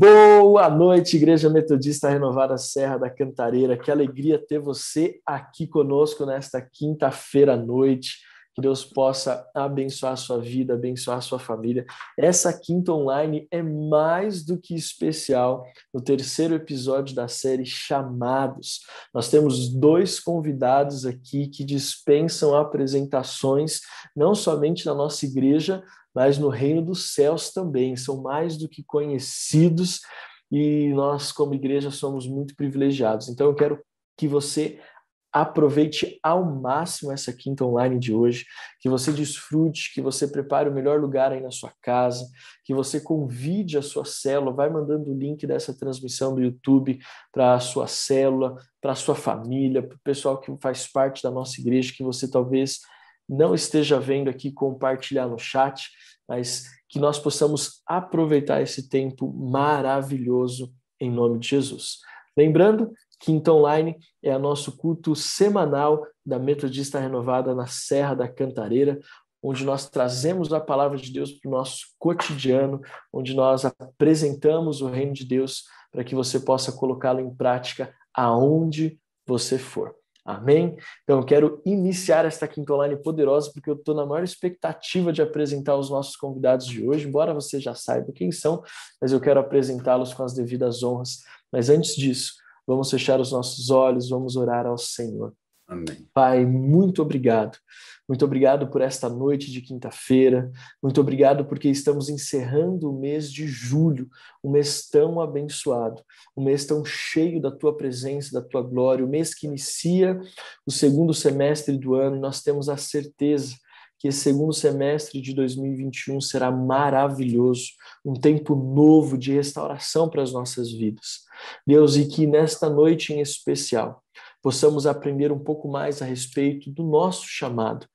Boa noite, Igreja Metodista Renovada Serra da Cantareira. Que alegria ter você aqui conosco nesta quinta-feira à noite. Que Deus possa abençoar a sua vida, abençoar a sua família. Essa quinta online é mais do que especial no terceiro episódio da série Chamados. Nós temos dois convidados aqui que dispensam apresentações, não somente na nossa igreja, mas no reino dos céus também. São mais do que conhecidos e nós, como igreja, somos muito privilegiados. Então, eu quero que você aproveite ao máximo essa quinta online de hoje, que você desfrute, que você prepare o melhor lugar aí na sua casa, que você convide a sua célula, vai mandando o link dessa transmissão do YouTube para a sua célula, para a sua família, para o pessoal que faz parte da nossa igreja, que você talvez não esteja vendo aqui compartilhar no chat, mas que nós possamos aproveitar esse tempo maravilhoso em nome de Jesus. Lembrando, Quinta Online é nosso culto semanal da Metodista Renovada na Serra da Cantareira, onde nós trazemos a palavra de Deus para o nosso cotidiano, onde nós apresentamos o reino de Deus para que você possa colocá-lo em prática aonde você for. Amém? Então, eu quero iniciar esta quinta online poderosa, porque eu estou na maior expectativa de apresentar os nossos convidados de hoje, embora você já saiba quem são, mas eu quero apresentá-los com as devidas honras. Mas antes disso, vamos fechar os nossos olhos, vamos orar ao Senhor. Amém. Pai, muito obrigado. Muito obrigado por esta noite de quinta-feira. Muito obrigado porque estamos encerrando o mês de julho, um mês tão abençoado, um mês tão cheio da tua presença, da tua glória, o mês que inicia o segundo semestre do ano e nós temos a certeza que esse segundo semestre de 2021 será maravilhoso, um tempo novo de restauração para as nossas vidas. Deus, e que nesta noite em especial possamos aprender um pouco mais a respeito do nosso chamado.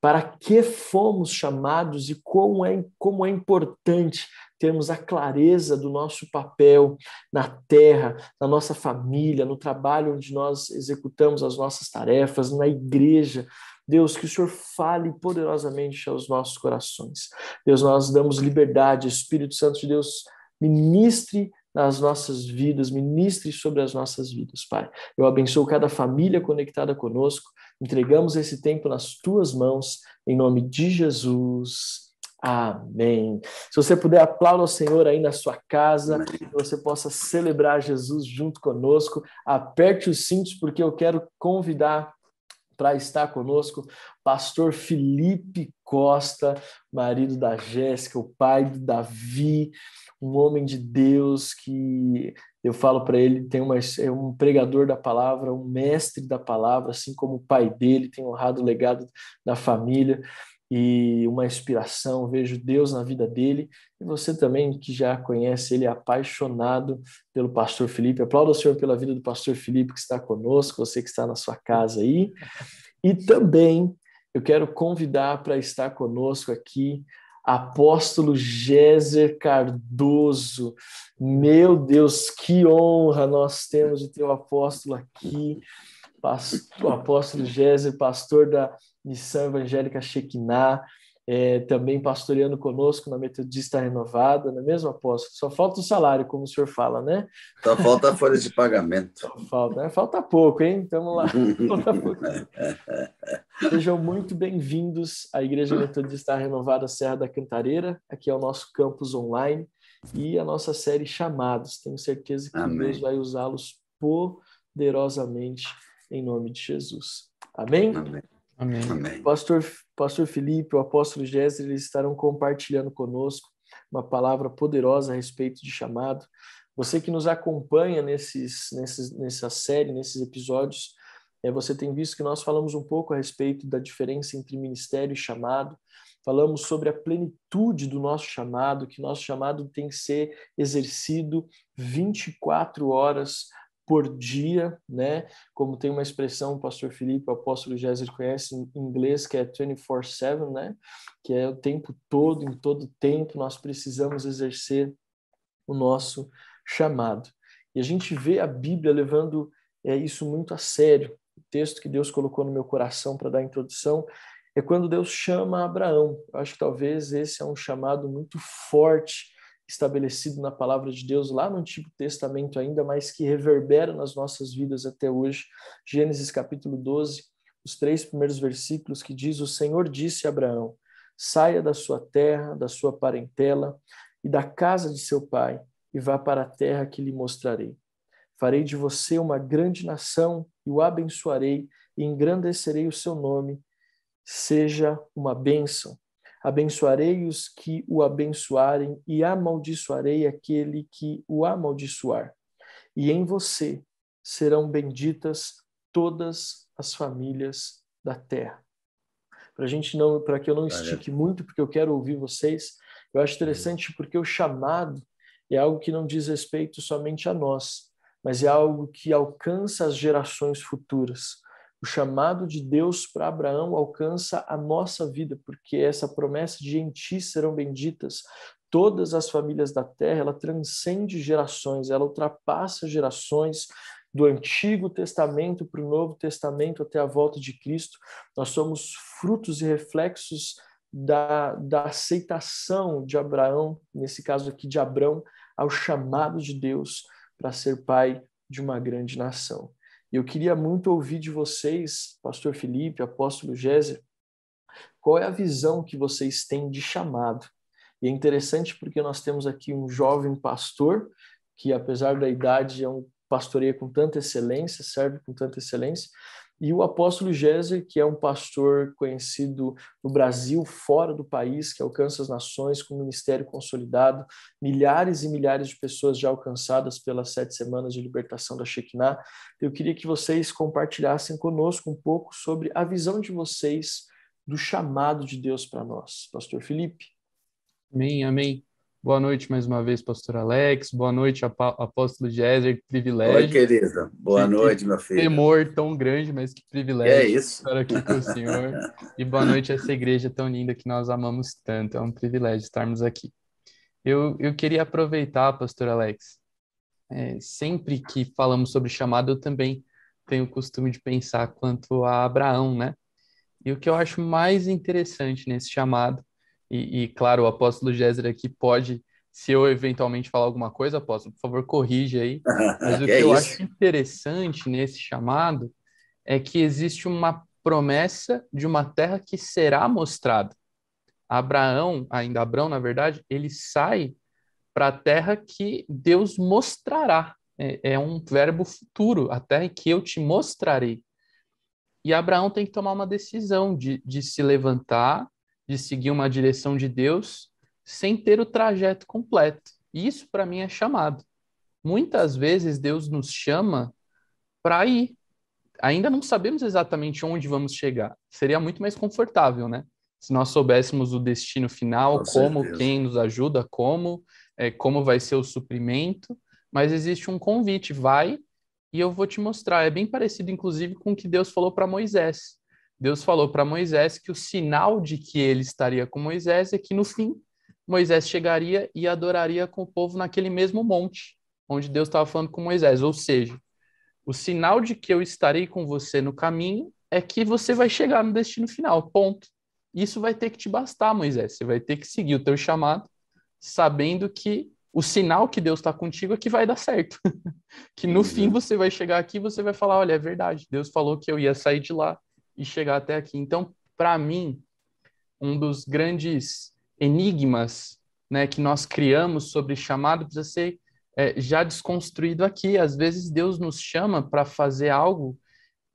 Para que fomos chamados e como é, como é importante termos a clareza do nosso papel na terra, na nossa família, no trabalho onde nós executamos as nossas tarefas, na igreja. Deus, que o Senhor fale poderosamente aos nossos corações. Deus, nós damos liberdade, Espírito Santo de Deus, ministre nas nossas vidas, ministre sobre as nossas vidas, Pai. Eu abençoo cada família conectada conosco, entregamos esse tempo nas tuas mãos, em nome de Jesus. Amém. Se você puder, aplauda ao Senhor aí na sua casa, que você possa celebrar Jesus junto conosco. Aperte os cintos, porque eu quero convidar para estar conosco pastor Felipe Costa, marido da Jéssica, o pai do Davi, um homem de Deus que eu falo para ele, tem uma, é um pregador da palavra, um mestre da palavra, assim como o pai dele tem honrado o legado da família. E uma inspiração, vejo Deus na vida dele. E você também, que já conhece ele, é apaixonado pelo pastor Felipe. Aplauda o Senhor pela vida do pastor Felipe que está conosco, você que está na sua casa aí. E também eu quero convidar para estar conosco aqui apóstolo Géser Cardoso. Meu Deus, que honra nós temos de ter o apóstolo aqui. o apóstolo Géser, pastor da Missão Evangélica Shekinah, é, também pastoreando conosco na Metodista Renovada, não é mesmo, apóstolo? Só falta o salário, como o senhor fala, né? Só falta a folha de pagamento. Só falta, né? Falta pouco, hein? Vamos lá. Falta pouco. Sejam muito bem-vindos à Igreja Metodista Renovada Serra da Cantareira. Aqui é o nosso campus online e a nossa série Chamados. Tenho certeza que Amém. Deus vai usá-los poderosamente em nome de Jesus. Amém? Amém. Amém. Amém. Pastor, Pastor Felipe, o apóstolo Jéssica, eles estarão compartilhando conosco uma palavra poderosa a respeito de chamado. Você que nos acompanha nesses, nesses, nessa série, nesses episódios, é, você tem visto que nós falamos um pouco a respeito da diferença entre ministério e chamado. Falamos sobre a plenitude do nosso chamado, que nosso chamado tem que ser exercido 24 horas por dia, né? Como tem uma expressão, o pastor Felipe, o apóstolo Jéssica conhece em inglês, que é 24/7, né? Que é o tempo todo, em todo tempo nós precisamos exercer o nosso chamado. E a gente vê a Bíblia levando é, isso muito a sério. O texto que Deus colocou no meu coração para dar a introdução é quando Deus chama Abraão. Eu acho que talvez esse é um chamado muito forte estabelecido na palavra de Deus lá no Antigo Testamento ainda, mas que reverbera nas nossas vidas até hoje. Gênesis capítulo 12, os três primeiros versículos que diz: O Senhor disse a Abraão: Saia da sua terra, da sua parentela e da casa de seu pai, e vá para a terra que lhe mostrarei. Farei de você uma grande nação e o abençoarei e engrandecerei o seu nome. Seja uma bênção. Abençoarei os que o abençoarem e amaldiçoarei aquele que o amaldiçoar. E em você serão benditas todas as famílias da terra. Para gente não, para que eu não estique muito, porque eu quero ouvir vocês. Eu acho interessante porque o chamado é algo que não diz respeito somente a nós, mas é algo que alcança as gerações futuras. O chamado de Deus para Abraão alcança a nossa vida, porque essa promessa de em ti serão benditas todas as famílias da terra, ela transcende gerações, ela ultrapassa gerações do Antigo Testamento para o Novo Testamento até a volta de Cristo. Nós somos frutos e reflexos da, da aceitação de Abraão, nesse caso aqui de Abraão, ao chamado de Deus para ser pai de uma grande nação. E eu queria muito ouvir de vocês, Pastor Felipe, Apóstolo Géser, qual é a visão que vocês têm de chamado? E é interessante porque nós temos aqui um jovem pastor que, apesar da idade, é um pastoreia com tanta excelência, serve com tanta excelência, e o apóstolo Géser, que é um pastor conhecido no Brasil, fora do país, que alcança as nações com um ministério consolidado, milhares e milhares de pessoas já alcançadas pelas sete semanas de libertação da Shekinah. Eu queria que vocês compartilhassem conosco um pouco sobre a visão de vocês do chamado de Deus para nós. Pastor Felipe. Amém, amém. Boa noite mais uma vez, pastor Alex. Boa noite, apóstolo Jézer. Que privilégio. Oi, querida. Boa que, noite, meu filho. Temor tão grande, mas que privilégio é isso. estar aqui com o Senhor. e boa noite a essa igreja tão linda que nós amamos tanto. É um privilégio estarmos aqui. Eu, eu queria aproveitar, pastor Alex. É, sempre que falamos sobre chamado, eu também tenho o costume de pensar quanto a Abraão, né? E o que eu acho mais interessante nesse chamado e, e, claro, o apóstolo Géser aqui pode, se eu eventualmente falar alguma coisa, apóstolo, por favor, corrija aí. Mas o que, é eu isso? acho interessante nesse chamado é que existe uma promessa de uma terra que será mostrada. Abraão, ainda Abraão, na verdade, ele sai para a terra que Deus mostrará. É, é um verbo futuro, a terra que eu te mostrarei. E Abraão tem que tomar uma decisão de, de se levantar de seguir uma direção de Deus sem ter o trajeto completo. E isso para mim é chamado. Muitas vezes Deus nos chama para ir. Ainda não sabemos exatamente onde vamos chegar. Seria muito mais confortável, né? se nós soubéssemos o destino final, Com como, certeza. quem nos ajuda, como, é, como vai ser o suprimento, mas existe um convite, vai e eu vou te mostrar. É bem parecido, inclusive, com o que Deus falou para Moisés. Deus falou para Moisés que o sinal de que ele estaria com Moisés é que no fim Moisés chegaria e adoraria com o povo naquele mesmo monte onde Deus estava falando com Moisés. Ou seja, o sinal de que eu estarei com você no caminho é que você vai chegar no destino final. Ponto. Isso vai ter que te bastar, Moisés. Você vai ter que seguir o teu chamado, sabendo que o sinal que Deus está contigo é que vai dar certo. que no Uhum. fim você vai chegar aqui e você vai falar: olha, é verdade, Deus falou que eu ia sair de lá e chegar até aqui. Então, para mim, um dos grandes enigmas né, que nós criamos sobre chamado precisa ser é, já desconstruído aqui. Às vezes Deus nos chama para fazer algo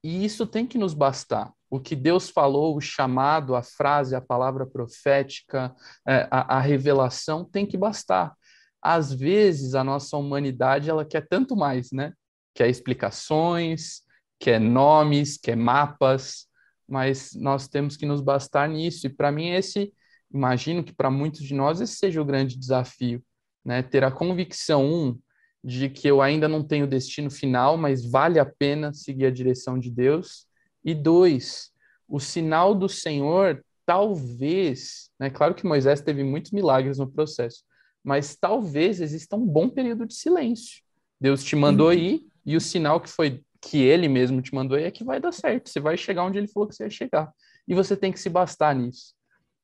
e isso tem que nos bastar. O que Deus falou, o chamado, a frase, a palavra profética, é, a, a revelação tem que bastar. Às vezes a nossa humanidade ela quer tanto mais, né? Quer explicações, quer nomes, quer mapas, mas nós temos que nos bastar nisso. E para mim esse, imagino que para muitos de nós esse seja o grande desafio, né? Ter a convicção um de que eu ainda não tenho destino final, mas vale a pena seguir a direção de Deus. E dois, o sinal do Senhor, talvez, né? Claro que Moisés teve muitos milagres no processo, mas talvez exista um bom período de silêncio. Deus te mandou ir e o sinal que foi que ele mesmo te mandou é que vai dar certo. Você vai chegar onde ele falou que você ia chegar. E você tem que se bastar nisso.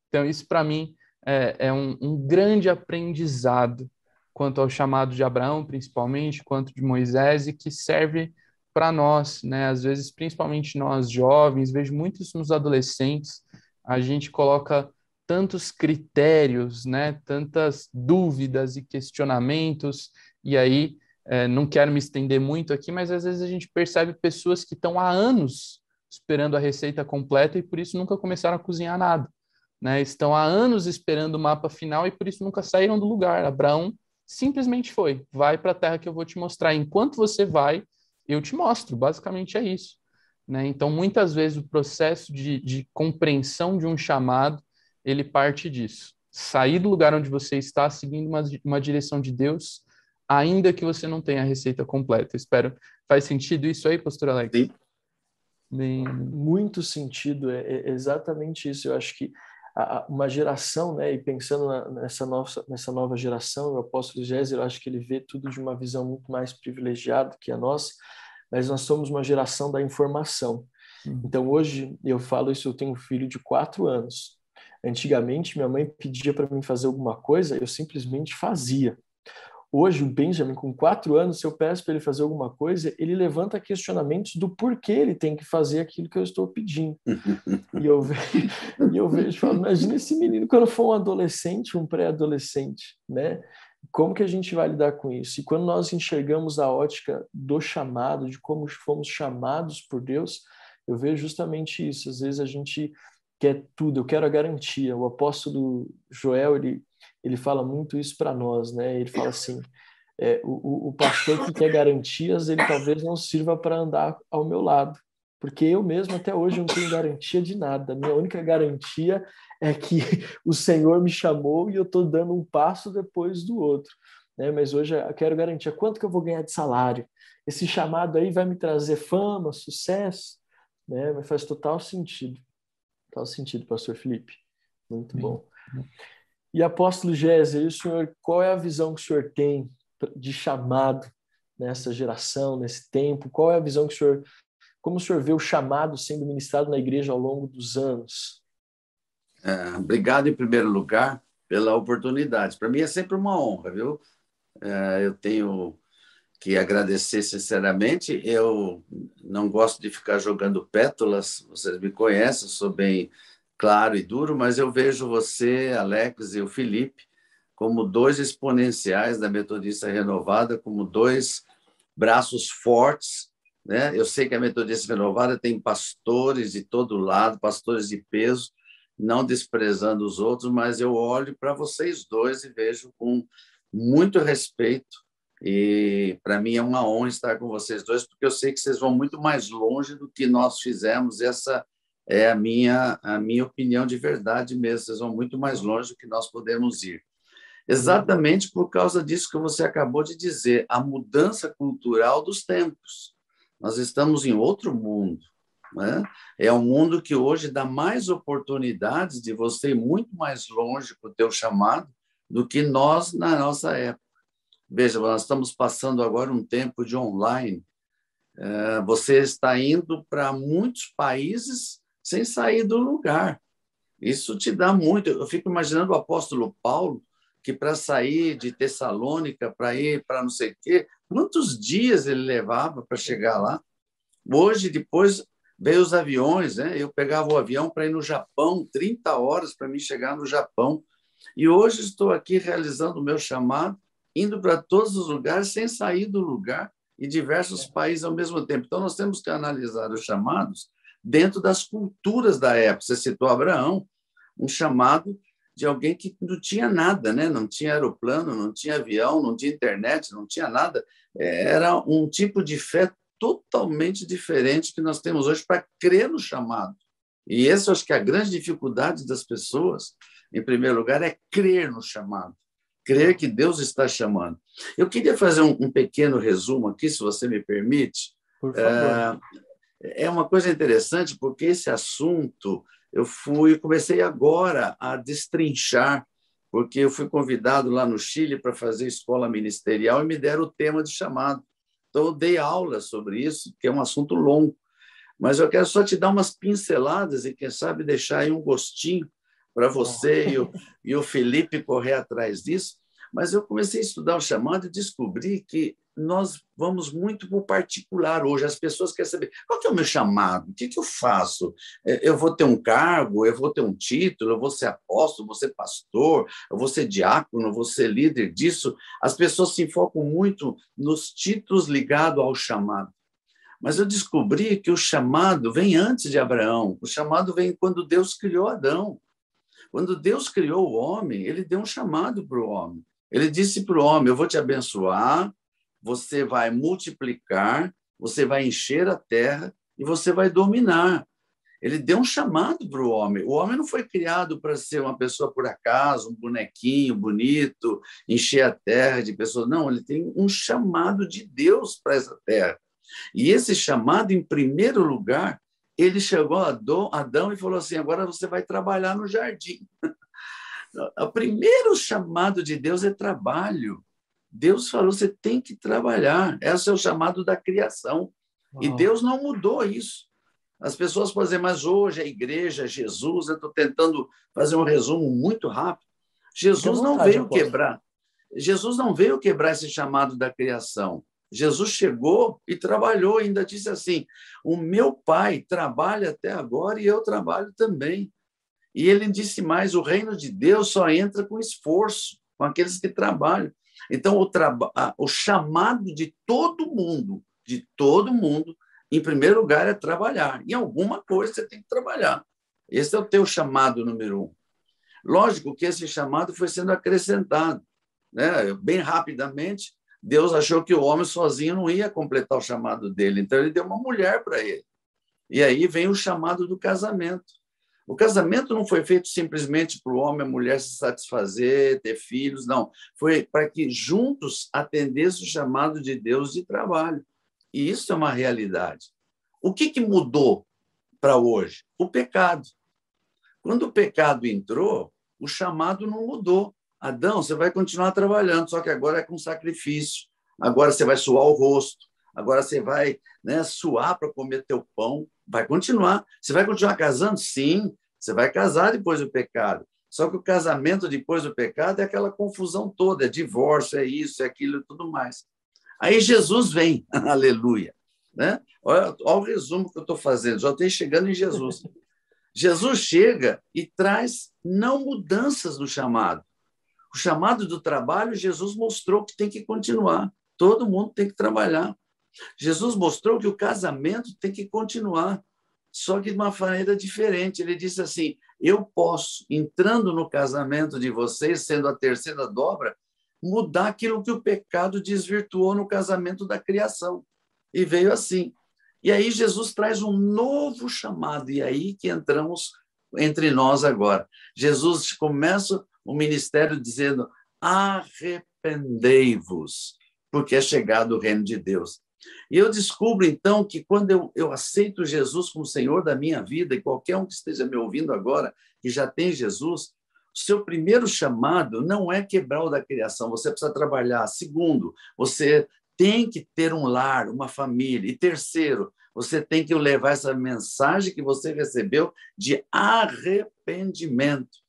Então, isso para mim é, é um, um grande aprendizado quanto ao chamado de Abraão, principalmente, quanto de Moisés, e que serve para nós, né? Às vezes, principalmente nós jovens, vejo muito isso nos adolescentes, a gente coloca tantos critérios, né? Tantas dúvidas e questionamentos, e aí é, não quero me estender muito aqui, mas às vezes a gente percebe pessoas que estão há anos esperando a receita completa e por isso nunca começaram a cozinhar nada. Né? Estão há anos esperando o mapa final e por isso nunca saíram do lugar. Abraão simplesmente foi: vai para a terra que eu vou te mostrar. Enquanto você vai, eu te mostro. Basicamente é isso. Né? Então, muitas vezes o processo de, de compreensão de um chamado ele parte disso. Sair do lugar onde você está, seguindo uma, uma direção de Deus, ainda que você não tenha a receita completa. Espero. Faz sentido isso aí, pastor Alex? Sim. Bem, muito sentido, é, é exatamente isso. Eu acho que uma geração, né, e pensando nessa, nossa, nessa nova geração, o apóstolo Géser, eu acho que ele vê tudo de uma visão muito mais privilegiada que a nossa, mas nós somos uma geração da informação. Uhum. Então, hoje, eu falo isso, eu tenho um filho de quatro anos. Antigamente, minha mãe pedia para mim fazer alguma coisa, eu simplesmente fazia. Hoje, o Benjamin, com quatro anos, se eu peço para ele fazer alguma coisa, ele levanta questionamentos do porquê ele tem que fazer aquilo que eu estou pedindo. e eu vejo, e eu vejo falo, imagina esse menino quando for um adolescente, um pré-adolescente, né? Como que a gente vai lidar com isso? E quando nós enxergamos a ótica do chamado, de como fomos chamados por Deus, eu vejo justamente isso. Às vezes a gente quer tudo, eu quero a garantia. O apóstolo Joel, ele ele fala muito isso para nós, né? Ele fala assim: é, o, o pastor que quer garantias, ele talvez não sirva para andar ao meu lado, porque eu mesmo até hoje não tenho garantia de nada. Minha única garantia é que o Senhor me chamou e eu estou dando um passo depois do outro. Né? Mas hoje eu quero garantia quanto que eu vou ganhar de salário. Esse chamado aí vai me trazer fama, sucesso, né? Mas faz total sentido, total sentido, Pastor Felipe. Muito bom. E apóstolo Géser, o senhor, qual é a visão que o senhor tem de chamado nessa geração, nesse tempo? Qual é a visão que o senhor, como o senhor vê o chamado sendo ministrado na igreja ao longo dos anos? É, obrigado em primeiro lugar pela oportunidade. Para mim é sempre uma honra, viu? É, eu tenho que agradecer sinceramente. Eu não gosto de ficar jogando pétalas. Vocês me conhecem, sou bem claro e duro, mas eu vejo você, Alex e o Felipe como dois exponenciais da Metodista Renovada, como dois braços fortes, né? Eu sei que a Metodista Renovada tem pastores de todo lado, pastores de peso, não desprezando os outros, mas eu olho para vocês dois e vejo com muito respeito e para mim é uma honra estar com vocês dois, porque eu sei que vocês vão muito mais longe do que nós fizemos essa é a minha, a minha opinião de verdade mesmo. Vocês vão muito mais longe do que nós podemos ir. Exatamente por causa disso que você acabou de dizer, a mudança cultural dos tempos. Nós estamos em outro mundo. Né? É um mundo que hoje dá mais oportunidades de você ir muito mais longe com o teu chamado do que nós na nossa época. Veja, nós estamos passando agora um tempo de online. É, você está indo para muitos países sem sair do lugar. Isso te dá muito. Eu fico imaginando o apóstolo Paulo, que para sair de Tessalônica, para ir para não sei o quê, quantos dias ele levava para chegar lá? Hoje, depois, veio os aviões, né? Eu pegava o avião para ir no Japão, 30 horas para mim chegar no Japão. E hoje estou aqui realizando o meu chamado, indo para todos os lugares sem sair do lugar e diversos países ao mesmo tempo. Então, nós temos que analisar os chamados dentro das culturas da época. Você citou Abraão, um chamado de alguém que não tinha nada, né? não tinha aeroplano, não tinha avião, não tinha internet, não tinha nada. Era um tipo de fé totalmente diferente que nós temos hoje para crer no chamado. E essa eu acho que é a grande dificuldade das pessoas, em primeiro lugar, é crer no chamado, crer que Deus está chamando. Eu queria fazer um, um pequeno resumo aqui, se você me permite. Por favor. É, é uma coisa interessante, porque esse assunto eu fui, comecei agora a destrinchar, porque eu fui convidado lá no Chile para fazer escola ministerial e me deram o tema de chamado. Então, eu dei aula sobre isso, que é um assunto longo. Mas eu quero só te dar umas pinceladas e, quem sabe, deixar aí um gostinho para você e o, e o Felipe correr atrás disso. Mas eu comecei a estudar o chamado e descobri que nós vamos muito para o particular hoje. As pessoas querem saber qual que é o meu chamado, o que, que eu faço? É, eu vou ter um cargo, eu vou ter um título, eu vou ser apóstolo, eu vou ser pastor, eu vou ser diácono, eu vou ser líder disso. As pessoas se focam muito nos títulos ligados ao chamado. Mas eu descobri que o chamado vem antes de Abraão. O chamado vem quando Deus criou Adão. Quando Deus criou o homem, ele deu um chamado para o homem. Ele disse para o homem: Eu vou te abençoar, você vai multiplicar, você vai encher a terra e você vai dominar. Ele deu um chamado para o homem. O homem não foi criado para ser uma pessoa por acaso, um bonequinho bonito, encher a terra de pessoas. Não, ele tem um chamado de Deus para essa terra. E esse chamado, em primeiro lugar, ele chegou a Adão e falou assim: agora você vai trabalhar no jardim. O primeiro chamado de Deus é trabalho. Deus falou: você tem que trabalhar. Esse é o chamado da criação. Uau. E Deus não mudou isso. As pessoas podem dizer, mas hoje a igreja, Jesus, eu estou tentando fazer um resumo muito rápido. Jesus vontade, não veio quebrar. Jesus não veio quebrar esse chamado da criação. Jesus chegou e trabalhou, ainda disse assim: O meu pai trabalha até agora e eu trabalho também. E ele disse mais: o reino de Deus só entra com esforço, com aqueles que trabalham. Então, o, o chamado de todo mundo, de todo mundo, em primeiro lugar, é trabalhar. Em alguma coisa você tem que trabalhar. Esse é o teu chamado número um. Lógico que esse chamado foi sendo acrescentado. Né? Bem rapidamente, Deus achou que o homem sozinho não ia completar o chamado dele, então ele deu uma mulher para ele. E aí vem o chamado do casamento. O casamento não foi feito simplesmente para o homem e a mulher se satisfazer, ter filhos, não. Foi para que juntos atendessem o chamado de Deus de trabalho. E isso é uma realidade. O que, que mudou para hoje? O pecado. Quando o pecado entrou, o chamado não mudou. Adão, você vai continuar trabalhando, só que agora é com sacrifício. Agora você vai suar o rosto. Agora você vai né, suar para comer teu pão. Vai continuar. Você vai continuar casando? Sim. Você vai casar depois do pecado. Só que o casamento depois do pecado é aquela confusão toda, é divórcio, é isso, é aquilo e tudo mais. Aí Jesus vem, aleluia. Né? Olha, olha o resumo que eu estou fazendo, já estou chegando em Jesus. Jesus chega e traz não mudanças no chamado. O chamado do trabalho, Jesus mostrou que tem que continuar. Todo mundo tem que trabalhar. Jesus mostrou que o casamento tem que continuar só que de uma maneira diferente. Ele disse assim: eu posso, entrando no casamento de vocês, sendo a terceira dobra, mudar aquilo que o pecado desvirtuou no casamento da criação. E veio assim. E aí Jesus traz um novo chamado, e aí que entramos entre nós agora. Jesus começa o ministério dizendo: arrependei-vos, porque é chegado o reino de Deus. E eu descubro, então, que quando eu, eu aceito Jesus como Senhor da minha vida, e qualquer um que esteja me ouvindo agora, que já tem Jesus, o seu primeiro chamado não é quebrar o da criação, você precisa trabalhar. Segundo, você tem que ter um lar, uma família. E terceiro, você tem que levar essa mensagem que você recebeu de arrependimento.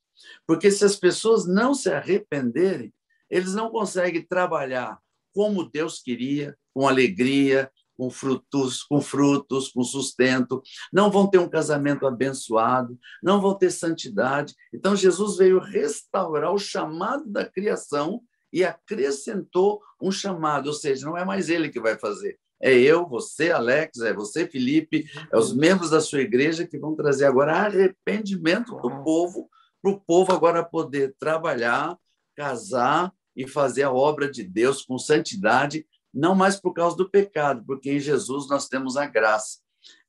Porque se as pessoas não se arrependerem, eles não conseguem trabalhar como Deus queria, com alegria, com frutos, com frutos, com sustento, não vão ter um casamento abençoado, não vão ter santidade. Então Jesus veio restaurar o chamado da criação e acrescentou um chamado, ou seja, não é mais ele que vai fazer, é eu, você, Alex, é você, Felipe, é os membros da sua igreja que vão trazer agora arrependimento do povo, para o povo agora poder trabalhar, casar e fazer a obra de Deus com santidade, não mais por causa do pecado, porque em Jesus nós temos a graça.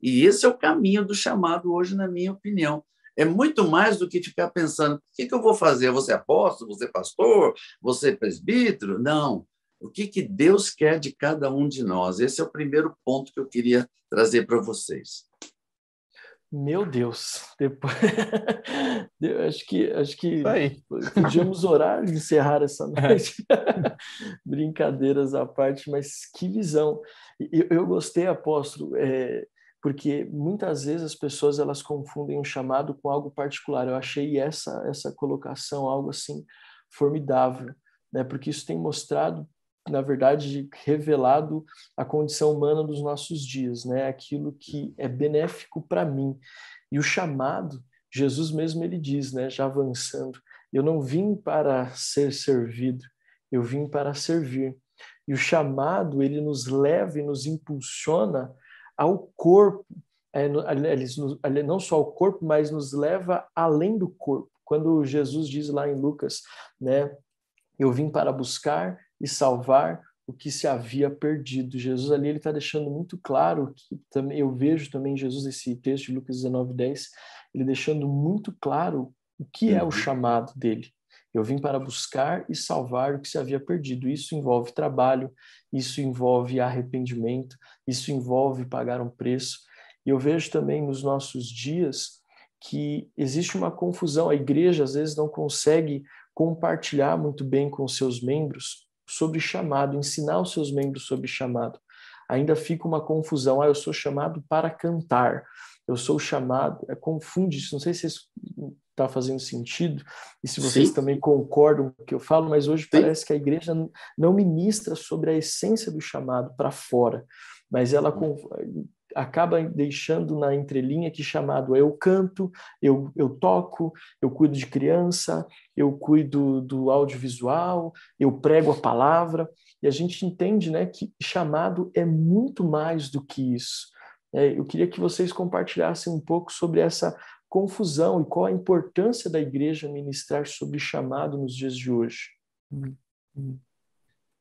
E esse é o caminho do chamado hoje, na minha opinião. É muito mais do que ficar pensando: o que, que eu vou fazer? Você é apóstolo? Você é pastor? Você é presbítero? Não. O que, que Deus quer de cada um de nós? Esse é o primeiro ponto que eu queria trazer para vocês. Meu Deus, depois eu acho que acho que podíamos orar e encerrar essa noite. Brincadeiras à parte, mas que visão! Eu, eu gostei, apóstolo, é, porque muitas vezes as pessoas elas confundem um chamado com algo particular. Eu achei essa essa colocação algo assim formidável, né? Porque isso tem mostrado na verdade, revelado a condição humana dos nossos dias, né? Aquilo que é benéfico para mim. E o chamado, Jesus mesmo ele diz, né, já avançando, eu não vim para ser servido, eu vim para servir. E o chamado, ele nos leva e nos impulsiona ao corpo, é, não só ao corpo, mas nos leva além do corpo. Quando Jesus diz lá em Lucas, né, eu vim para buscar e salvar o que se havia perdido. Jesus ali ele está deixando muito claro que também eu vejo também Jesus esse texto de Lucas 19:10, ele deixando muito claro o que é o uhum. chamado dele. Eu vim para buscar e salvar o que se havia perdido. Isso envolve trabalho, isso envolve arrependimento, isso envolve pagar um preço. E eu vejo também nos nossos dias que existe uma confusão. A igreja às vezes não consegue compartilhar muito bem com seus membros sobre chamado, ensinar os seus membros sobre chamado. Ainda fica uma confusão. Ah, eu sou chamado para cantar. Eu sou chamado. É, confunde isso. Não sei se isso está fazendo sentido e se vocês Sim. também concordam com o que eu falo, mas hoje Sim. parece que a igreja não ministra sobre a essência do chamado para fora, mas ela hum acaba deixando na entrelinha que chamado eu canto, eu, eu toco, eu cuido de criança, eu cuido do audiovisual, eu prego a palavra, e a gente entende né, que chamado é muito mais do que isso. É, eu queria que vocês compartilhassem um pouco sobre essa confusão e qual a importância da igreja ministrar sobre chamado nos dias de hoje.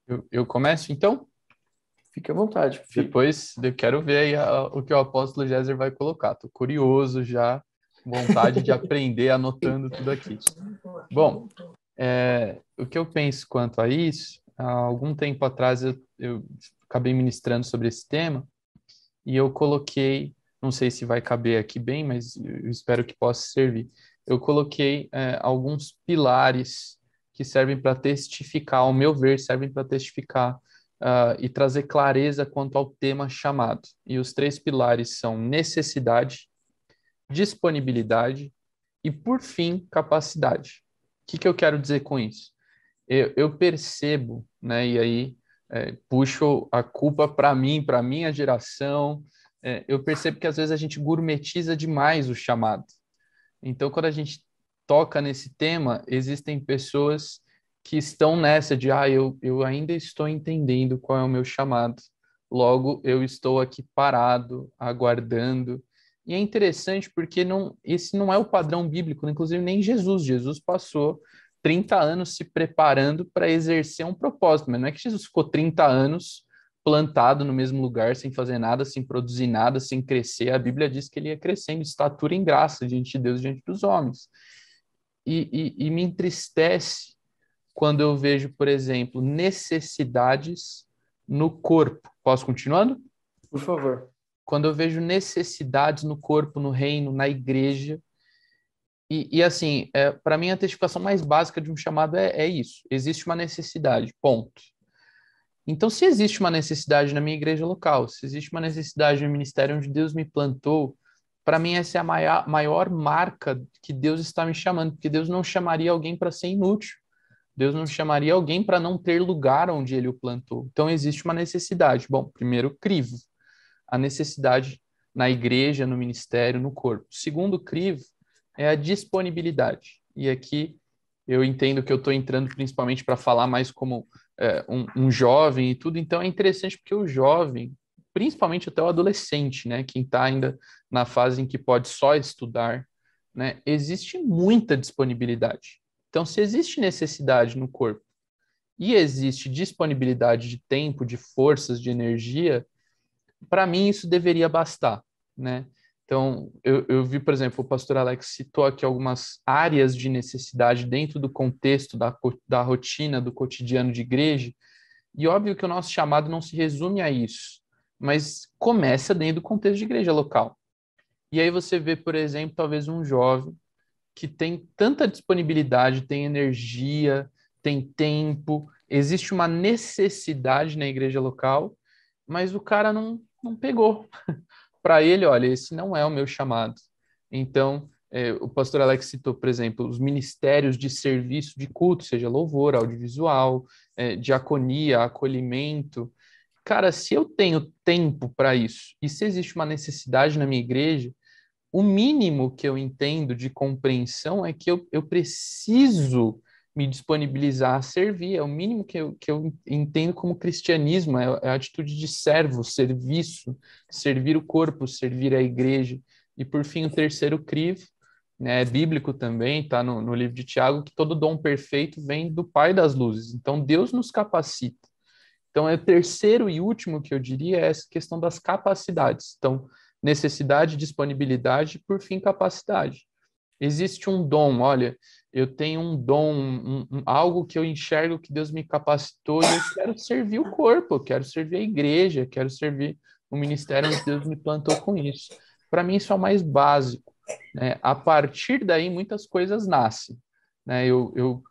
Eu, eu começo então? Fique à vontade. Depois eu quero ver aí a, o que o apóstolo Géser vai colocar. Estou curioso já, vontade de aprender anotando tudo aqui. Bom, é, o que eu penso quanto a isso, há algum tempo atrás eu, eu acabei ministrando sobre esse tema e eu coloquei, não sei se vai caber aqui bem, mas eu espero que possa servir. Eu coloquei é, alguns pilares que servem para testificar, ao meu ver, servem para testificar uh, e trazer clareza quanto ao tema chamado. E os três pilares são necessidade, disponibilidade e, por fim, capacidade. O que, que eu quero dizer com isso? Eu, eu percebo, né, e aí é, puxo a culpa para mim, para minha geração, é, eu percebo que às vezes a gente gourmetiza demais o chamado. Então, quando a gente toca nesse tema, existem pessoas que estão nessa de, ah, eu, eu ainda estou entendendo qual é o meu chamado, logo eu estou aqui parado, aguardando. E é interessante porque não, esse não é o padrão bíblico, inclusive nem Jesus. Jesus passou 30 anos se preparando para exercer um propósito, mas não é que Jesus ficou 30 anos plantado no mesmo lugar, sem fazer nada, sem produzir nada, sem crescer. A Bíblia diz que ele ia crescendo estatura em graça diante de Deus, diante dos homens. E, e, e me entristece quando eu vejo, por exemplo, necessidades no corpo. Posso continuando? Por favor. Quando eu vejo necessidades no corpo, no reino, na igreja. E, e assim, é, para mim, a testificação mais básica de um chamado é, é isso: existe uma necessidade, ponto. Então, se existe uma necessidade na minha igreja local, se existe uma necessidade no ministério onde Deus me plantou, para mim essa é a maior, maior marca que Deus está me chamando, porque Deus não chamaria alguém para ser inútil. Deus não chamaria alguém para não ter lugar onde ele o plantou. Então existe uma necessidade. Bom, primeiro crivo, a necessidade na igreja, no ministério, no corpo. Segundo crivo é a disponibilidade. E aqui eu entendo que eu estou entrando principalmente para falar mais como é, um, um, jovem e tudo, então é interessante porque o jovem, principalmente até o adolescente, né, quem está ainda na fase em que pode só estudar, né, existe muita disponibilidade. Então, se existe necessidade no corpo e existe disponibilidade de tempo, de forças, de energia, para mim isso deveria bastar, né? Então, eu, eu, vi, por exemplo, o pastor Alex citou aqui algumas áreas de necessidade dentro do contexto da, da rotina, do cotidiano de igreja, e óbvio que o nosso chamado não se resume a isso, mas começa dentro do contexto de igreja local. E aí você vê, por exemplo, talvez um jovem que tem tanta disponibilidade, tem energia, tem tempo, existe uma necessidade na igreja local, mas o cara não, não pegou. para ele, olha, esse não é o meu chamado. Então, é, o pastor Alex citou, por exemplo, os ministérios de serviço de culto, seja louvor, audiovisual, é, diaconia, acolhimento. Cara, se eu tenho tempo para isso e se existe uma necessidade na minha igreja, o mínimo que eu entendo de compreensão é que eu, eu preciso me disponibilizar a servir, é o mínimo que eu, que eu entendo como cristianismo, é, é a atitude de servo, serviço, servir o corpo, servir a igreja. E por fim, o terceiro crivo, né, é bíblico também, está no, no livro de Tiago, que todo dom perfeito vem do Pai das luzes. Então, Deus nos capacita. Então, é o terceiro e último que eu diria é essa questão das capacidades. Então, necessidade, disponibilidade, por fim, capacidade. Existe um dom, olha, eu tenho um dom, um, um, algo que eu enxergo que Deus me capacitou e eu quero servir o corpo, eu quero servir a igreja, quero servir o ministério onde Deus me plantou com isso. Para mim, isso é o mais básico. Né? A partir daí, muitas coisas nascem. Né? Eu, eu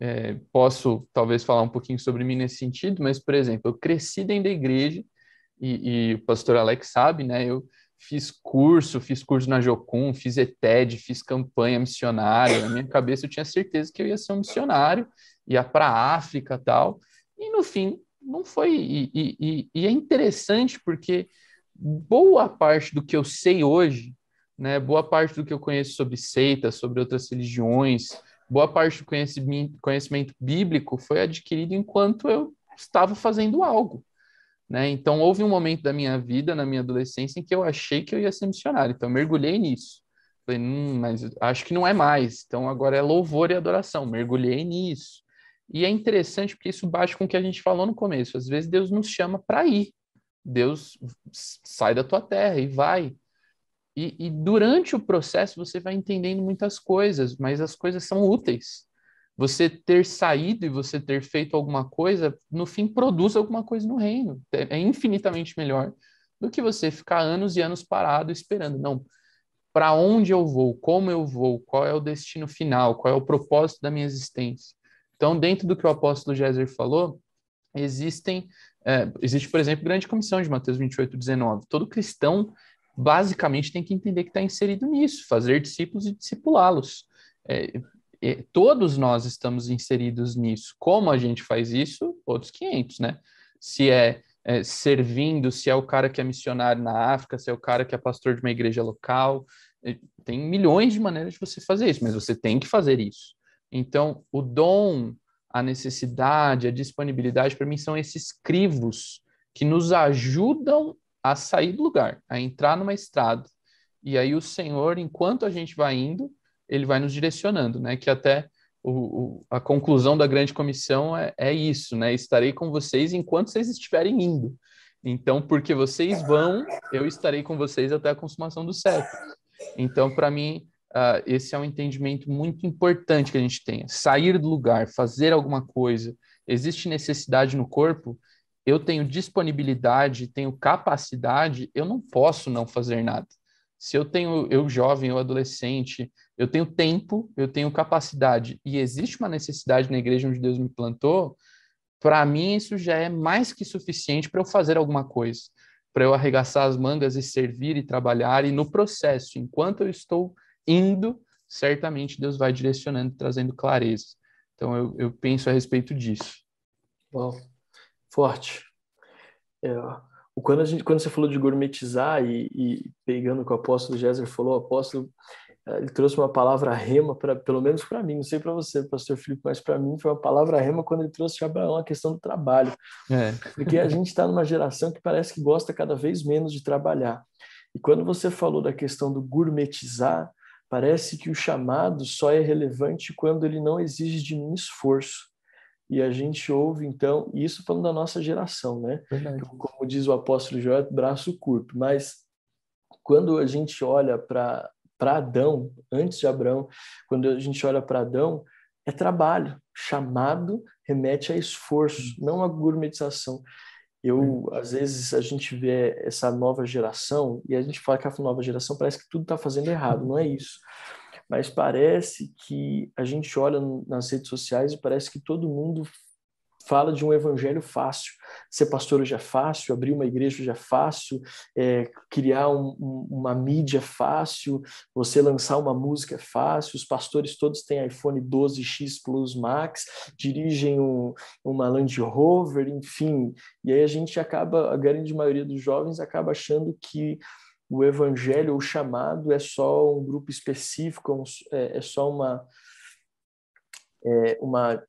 é, posso, talvez, falar um pouquinho sobre mim nesse sentido, mas, por exemplo, eu cresci dentro da igreja e, e o pastor Alex sabe, né? Eu, fiz curso, fiz curso na Jocum, fiz ETED, fiz campanha missionária. Na minha cabeça eu tinha certeza que eu ia ser um missionário, ia para a África tal. E no fim, não foi. E, e, e, é interessante porque boa parte do que eu sei hoje, né, boa parte do que eu conheço sobre seitas, sobre outras religiões, boa parte do conhecimento, conhecimento bíblico foi adquirido enquanto eu estava fazendo algo. Né? Então, houve um momento da minha vida, na minha adolescência, em que eu achei que eu ia ser missionário. Então, mergulhei nisso. Falei, hum, mas acho que não é mais. Então, agora é louvor e adoração. Mergulhei nisso. E é interessante porque isso bate com o que a gente falou no começo. Às vezes, Deus nos chama para ir. Deus sai da tua terra e vai. E, e durante o processo, você vai entendendo muitas coisas, mas as coisas são úteis você ter saído e você ter feito alguma coisa, no fim produz alguma coisa no reino. É, é infinitamente melhor do que você ficar anos e anos parado esperando. Não, para onde eu vou, como eu vou, qual é o destino final, qual é o propósito da minha existência. Então, dentro do que o apóstolo Géser falou, existem, é, existe, por exemplo, grande comissão de Mateus 28, 19. Todo cristão, basicamente, tem que entender que está inserido nisso, fazer discípulos e discipulá-los. É, todos nós estamos inseridos nisso. Como a gente faz isso? Outros 500, né? Se é, é, servindo, se é o cara que é missionário na África, se é o cara que é pastor de uma igreja local, tem milhões de maneiras de você fazer isso, mas você tem que fazer isso. Então, o dom, a necessidade, a disponibilidade, para mim, são esses crivos que nos ajudam a sair do lugar, a entrar numa estrada. E aí o Senhor, enquanto a gente vai indo, ele vai nos direcionando, né? Que até o, o, a conclusão da grande comissão é, é, isso, né? Estarei com vocês enquanto vocês estiverem indo. Então, porque vocês vão, eu estarei com vocês até a consumação do século. Então, para mim, uh, esse é um entendimento muito importante que a gente tenha. Sair do lugar, fazer alguma coisa. Existe necessidade no corpo, eu tenho disponibilidade, tenho capacidade, eu não posso não fazer nada. Se eu tenho, eu jovem, eu adolescente, eu tenho tempo, eu tenho capacidade e existe uma necessidade na igreja onde Deus me plantou, para mim isso já é mais que suficiente para eu fazer alguma coisa, para eu arregaçar as mangas e servir e trabalhar e no processo, enquanto eu estou indo, certamente Deus vai direcionando, trazendo clareza. Então eu, eu penso a respeito disso. Bom, forte. É, quando, a gente, quando você falou de gourmetizar e, e pegando o que o apóstolo Géser falou, o apóstolo eh, ele trouxe uma palavra rema, para pelo menos para mim, não sei para você, pastor Filipe, mas para mim foi uma palavra rema quando ele trouxe de Abraão a questão do trabalho. É. Porque a gente está numa geração que parece que gosta cada vez menos de trabalhar. E quando você falou da questão do gourmetizar, parece que o chamado só é relevante quando ele não exige de mim esforço. E a gente ouve, então, isso falando da nossa geração, né? Verdade. Como diz o apóstolo Joel, braço curto. Mas quando a gente olha para Adão, antes de Abraão, quando a gente olha para Adão, é trabalho. Chamado remete a esforço, não a gourmetização. Eu, às vezes, a gente vê essa nova geração e a gente fala que a nova geração parece que tudo está fazendo errado, não é isso mas parece que a gente olha nas redes sociais e parece que todo mundo fala de um evangelho fácil. Ser pastor hoje é fácil, abrir uma igreja hoje é fácil, é, criar um, um, uma mídia é fácil, você lançar uma música é fácil, os pastores todos têm iPhone 12X Plus Max, dirigem um, uma Land Rover, enfim. E aí a gente acaba, a grande maioria dos jovens acaba achando que o evangelho, o chamado é só um grupo específico, é, é só uma, é, uma.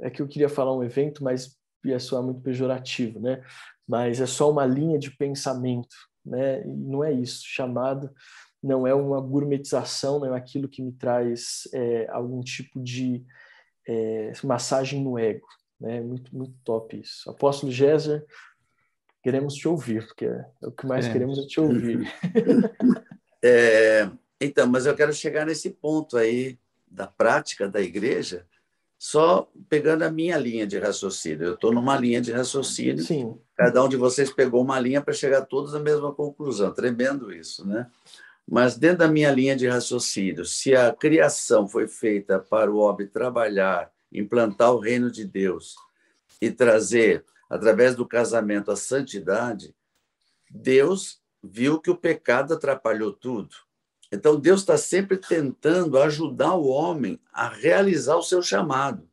É que eu queria falar um evento, mas ia soar muito pejorativo, né? Mas é só uma linha de pensamento, né? E não é isso. Chamado não é uma gourmetização, não é aquilo que me traz é, algum tipo de é, massagem no ego, né? Muito, muito top isso. Apóstolo Géser, queremos te ouvir, porque é o que mais é. queremos é te ouvir. É, então, mas eu quero chegar nesse ponto aí da prática da igreja, só pegando a minha linha de raciocínio. Eu estou numa linha de raciocínio. Sim. Cada um de vocês pegou uma linha para chegar todos à mesma conclusão. Tremendo isso, né? Mas dentro da minha linha de raciocínio, se a criação foi feita para o homem trabalhar, implantar o reino de Deus e trazer através do casamento, a santidade, Deus viu que o pecado atrapalhou tudo. Então, Deus está sempre tentando ajudar o homem a realizar o seu chamado,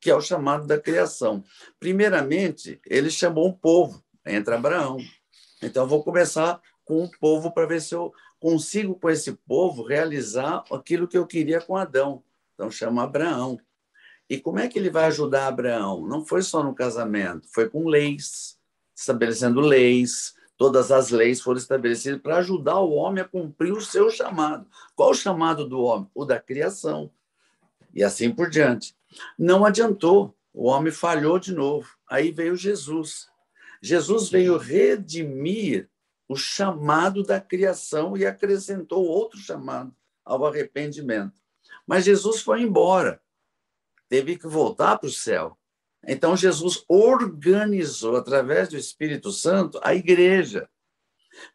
que é o chamado da criação. Primeiramente, ele chamou um povo, entre Abraão. Então, vou começar com o povo para ver se eu consigo, com esse povo, realizar aquilo que eu queria com Adão. Então, chama Abraão. E como é que ele vai ajudar Abraão? Não foi só no casamento, foi com leis, estabelecendo leis. Todas as leis foram estabelecidas para ajudar o homem a cumprir o seu chamado. Qual o chamado do homem? O da criação. E assim por diante. Não adiantou, o homem falhou de novo. Aí veio Jesus. Jesus veio redimir o chamado da criação e acrescentou outro chamado ao arrependimento. Mas Jesus foi embora teve que voltar para o céu. Então, Jesus organizou, através do Espírito Santo, a igreja,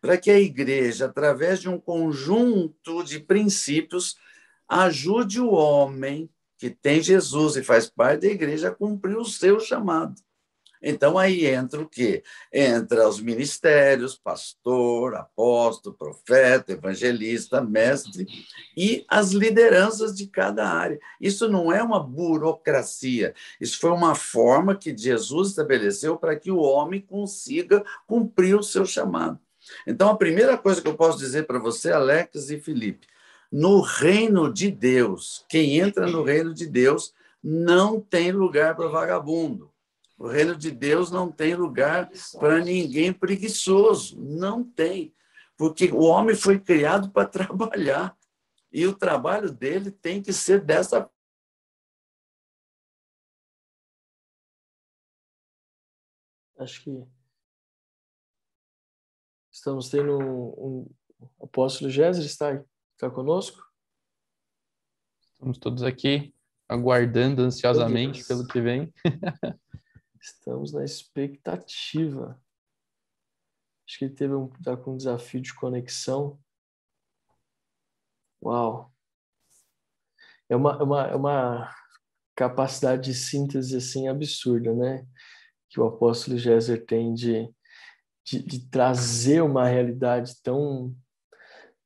para que a igreja, através de um conjunto de princípios, ajude o homem que tem Jesus e faz parte da igreja a cumprir o seu chamado. Então aí entra o quê? Entra os ministérios, pastor, apóstolo, profeta, evangelista, mestre e as lideranças de cada área. Isso não é uma burocracia, isso foi uma forma que Jesus estabeleceu para que o homem consiga cumprir o seu chamado. Então a primeira coisa que eu posso dizer para você, Alex e Felipe, no reino de Deus, quem entra no reino de Deus não tem lugar para vagabundo. O reino de Deus não tem lugar para ninguém preguiçoso. Não tem. Porque o homem foi criado para trabalhar. E o trabalho dele tem que ser dessa Acho que Estamos tendo um, um o apóstolo Géser está, está conosco? Estamos todos aqui aguardando ansiosamente pelo que vem. Estamos na expectativa. Acho que ele teve um, tá com um desafio de conexão. Uau! É uma, é uma, é uma capacidade de síntese assim absurda, né? Que o apóstolo Géser tem de, de, de trazer uma realidade tão,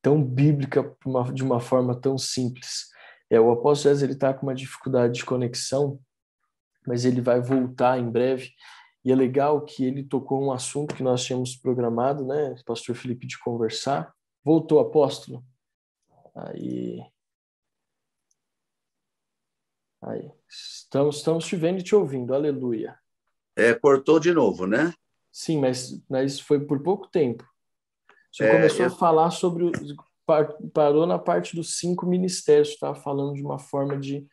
tão bíblica uma- de uma forma tão simples. É, o apóstolo Géser está com uma dificuldade de conexão, mas ele vai voltar em breve. E é legal que ele tocou um assunto que nós tínhamos programado, né, pastor Felipe, de conversar. Voltou, apóstolo? Aí. Aí. Estamos, estamos te vendo e te ouvindo, aleluia. É, cortou de novo, né? Sim, mas, mas foi por pouco tempo. Senhor É, começou eu- a falar sobre. o- Parou na parte dos cinco ministérios, estava falando de uma forma de.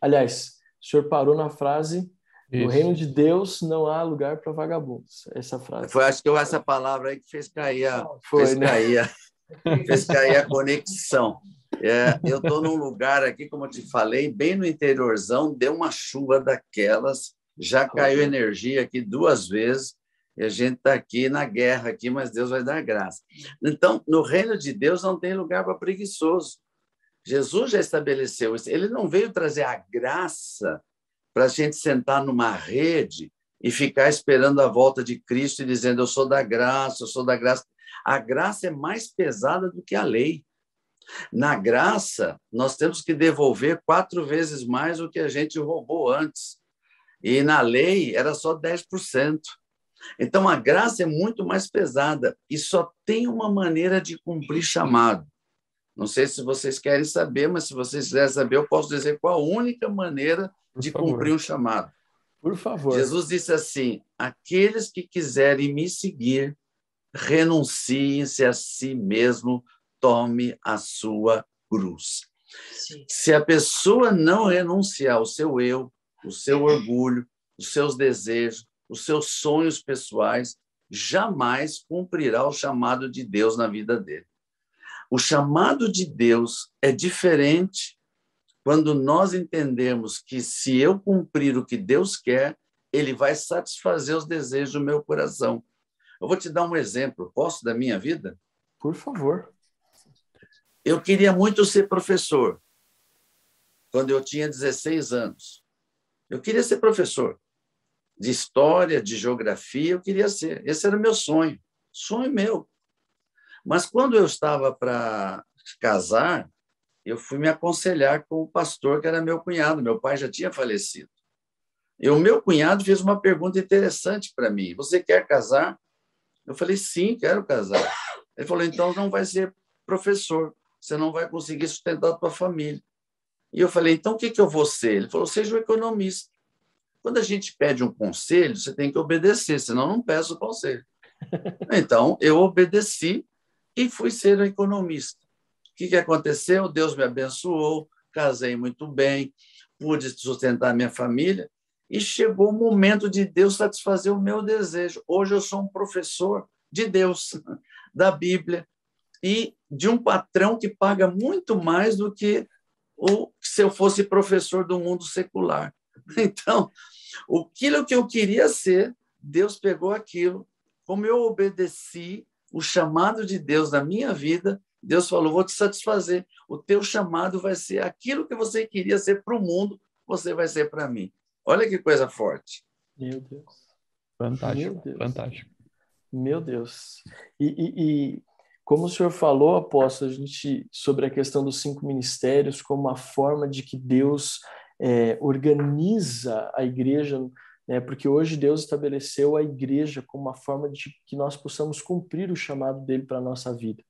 Aliás, o senhor parou na frase: no Isso. reino de Deus não há lugar para vagabundos. Essa frase. Foi, acho que essa palavra aí que fez cair a, Foi, fez né? cair a, fez cair a conexão. É, eu estou num lugar aqui, como eu te falei, bem no interiorzão, deu uma chuva daquelas, já caiu energia aqui duas vezes, e a gente está aqui na guerra aqui, mas Deus vai dar graça. Então, no reino de Deus não tem lugar para preguiçoso. Jesus já estabeleceu isso. Ele não veio trazer a graça para a gente sentar numa rede e ficar esperando a volta de Cristo e dizendo: Eu sou da graça, eu sou da graça. A graça é mais pesada do que a lei. Na graça, nós temos que devolver quatro vezes mais o que a gente roubou antes. E na lei era só 10%. Então a graça é muito mais pesada e só tem uma maneira de cumprir chamado. Não sei se vocês querem saber, mas se vocês quiserem saber, eu posso dizer qual a única maneira de cumprir um chamado. Por favor. Jesus disse assim: aqueles que quiserem me seguir, renunciem-se a si mesmo, tome a sua cruz. Se a pessoa não renunciar ao seu eu, o seu orgulho, os seus desejos, os seus sonhos pessoais, jamais cumprirá o chamado de Deus na vida dele. O chamado de Deus é diferente quando nós entendemos que se eu cumprir o que Deus quer, ele vai satisfazer os desejos do meu coração. Eu vou te dar um exemplo, posso, da minha vida? Por favor. Eu queria muito ser professor quando eu tinha 16 anos. Eu queria ser professor de história, de geografia, eu queria ser. Esse era o meu sonho, sonho meu. Mas quando eu estava para casar, eu fui me aconselhar com o pastor que era meu cunhado. Meu pai já tinha falecido. E o meu cunhado fez uma pergunta interessante para mim: Você quer casar? Eu falei: Sim, quero casar. Ele falou: Então não vai ser professor, você não vai conseguir sustentar a tua família. E eu falei: Então o que, que eu vou ser? Ele falou: Seja um economista. Quando a gente pede um conselho, você tem que obedecer, senão não peço o conselho. Então eu obedeci e fui ser um economista. O que, que aconteceu? Deus me abençoou, casei muito bem, pude sustentar minha família e chegou o momento de Deus satisfazer o meu desejo. Hoje eu sou um professor de Deus, da Bíblia, e de um patrão que paga muito mais do que o, se eu fosse professor do mundo secular. Então, aquilo que eu queria ser, Deus pegou aquilo. Como eu obedeci o chamado de Deus na minha vida, Deus falou: vou te satisfazer. O teu chamado vai ser aquilo que você queria ser para o mundo, você vai ser para mim. Olha que coisa forte. Meu Deus. Fantástico, Meu Deus. fantástico. Meu Deus. E, e- e como o senhor falou, apóstolo, a gente sobre a questão dos cinco ministérios como uma forma de que Deus é, organiza a igreja, né? Porque hoje Deus estabeleceu a igreja como uma forma de que nós possamos cumprir o chamado dele para a nossa vida.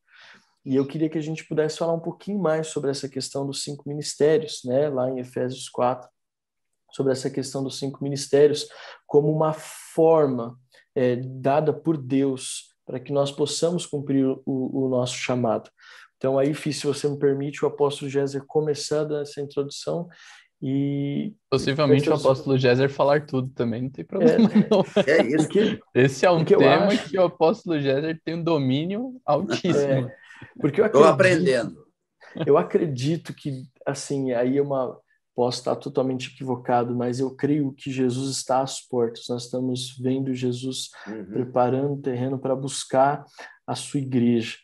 E eu queria que a gente pudesse falar um pouquinho mais sobre essa questão dos cinco ministérios, né? Lá em Efésios 4, sobre essa questão dos cinco ministérios como uma forma é, dada por Deus para que nós possamos cumprir o, o nosso chamado. Então, aí, se você me permite, o apóstolo Géser começando essa introdução E Possivelmente o apóstolo Géser falar tudo também, não tem problema não. É isso. porque, Esse é um tema acho- que o apóstolo Géser tem um domínio altíssimo. é, porque eu Estou acredito, aprendendo. eu acredito que, assim, aí é uma, posso estar totalmente equivocado, mas eu creio que Jesus está às portas. Nós estamos vendo Jesus Uhum. preparando o terreno para buscar a sua igreja.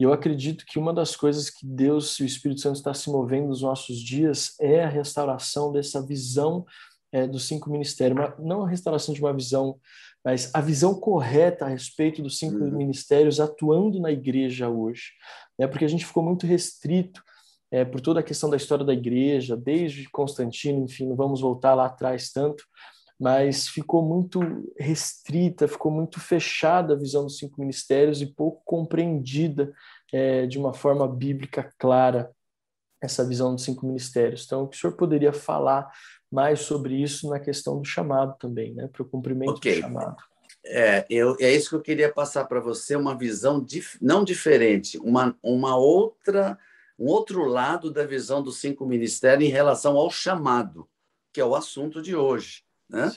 E eu acredito que uma das coisas que Deus e o Espírito Santo está se movendo nos nossos dias é a restauração dessa visão eh, dos cinco ministérios. Uma- não a restauração de uma visão, mas a visão correta a respeito dos cinco Uhum. ministérios atuando na igreja hoje. Né? Porque a gente ficou muito restrito eh, por toda a questão da história da igreja, desde Constantino, enfim, não vamos voltar lá atrás tanto, mas ficou muito restrita, ficou muito fechada a visão dos cinco ministérios e pouco compreendida eh, de uma forma bíblica clara essa visão dos cinco ministérios. Então, o que o senhor poderia falar mais sobre isso na questão do chamado também, né, para o cumprimento Ok. do chamado? É, eu, é isso que eu queria passar para você, uma visão dif- não diferente, uma, uma outra, um outro lado da visão dos cinco ministérios em relação ao chamado, que é o assunto de hoje. Né?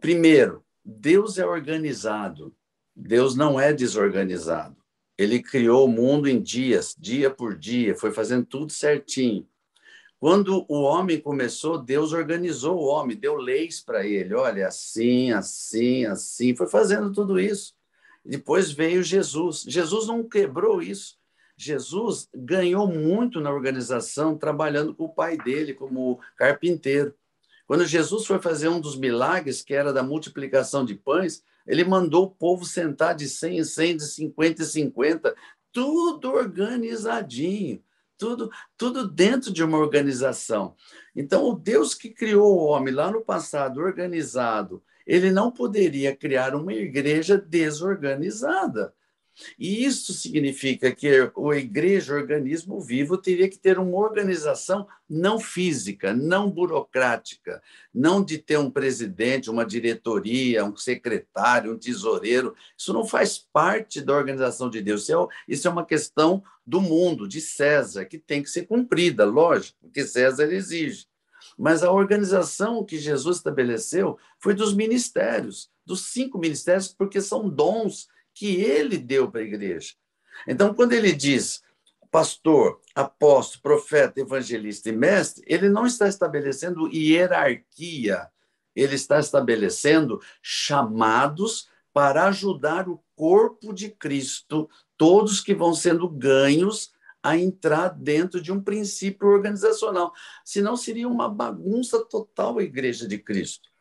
Primeiro, Deus é organizado, Deus não é desorganizado. Ele criou o mundo em dias, dia por dia, foi fazendo tudo certinho. Quando o homem começou, Deus organizou o homem, deu leis para ele. Olha, assim, assim, assim, foi fazendo tudo isso. Depois veio Jesus. Jesus não quebrou isso. Jesus ganhou muito na organização, trabalhando com o pai dele como carpinteiro. Quando Jesus foi fazer um dos milagres, que era da multiplicação de pães, ele mandou o povo sentar de 100 em 100, de 50 em 50, tudo organizadinho, tudo, tudo dentro de uma organização. Então, o Deus que criou o homem lá no passado, organizado, ele não poderia criar uma igreja desorganizada. E isso significa que a igreja, o organismo vivo, teria que ter uma organização não física, não burocrática, não de ter um presidente, uma diretoria, um secretário, um tesoureiro. Isso não faz parte da organização de Deus. Isso é, é uma questão do mundo, de César, que tem que ser cumprida, lógico, que César exige. Mas a organização que Jesus estabeleceu foi dos ministérios, dos cinco ministérios, porque são dons que ele deu para a igreja. Então, quando ele diz pastor, apóstolo, profeta, evangelista e mestre, ele não está estabelecendo hierarquia, ele está estabelecendo chamados para ajudar o corpo de Cristo, todos que vão sendo ganhos a entrar dentro de um princípio organizacional. Senão seria uma bagunça total a igreja de Cristo.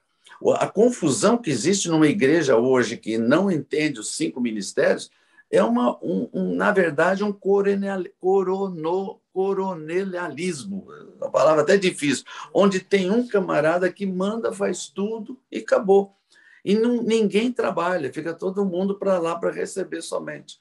A confusão que existe numa igreja hoje que não entende os cinco ministérios é uma, um, um, na verdade, um coronel, corono, coronelialismo, a palavra até difícil, onde tem um camarada que manda, faz tudo e acabou. E não, ninguém trabalha, fica todo mundo para lá para receber somente.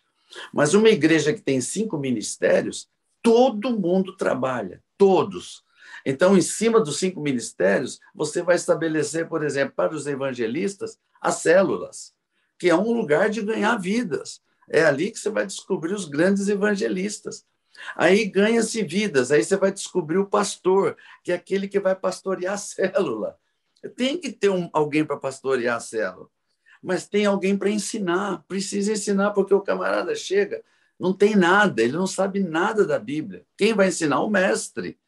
Mas uma igreja que tem cinco ministérios, todo mundo trabalha, todos. Então, em cima dos cinco ministérios, você vai estabelecer, por exemplo, para os evangelistas, as células, que é um lugar de ganhar vidas. É ali que você vai descobrir os grandes evangelistas. Aí ganha-se vidas, aí você vai descobrir o pastor, que é aquele que vai pastorear a célula. Tem que ter um, alguém para pastorear a célula, mas tem alguém para ensinar. Precisa ensinar, porque o camarada chega, não tem nada, ele não sabe nada da Bíblia. Quem vai ensinar? O mestre.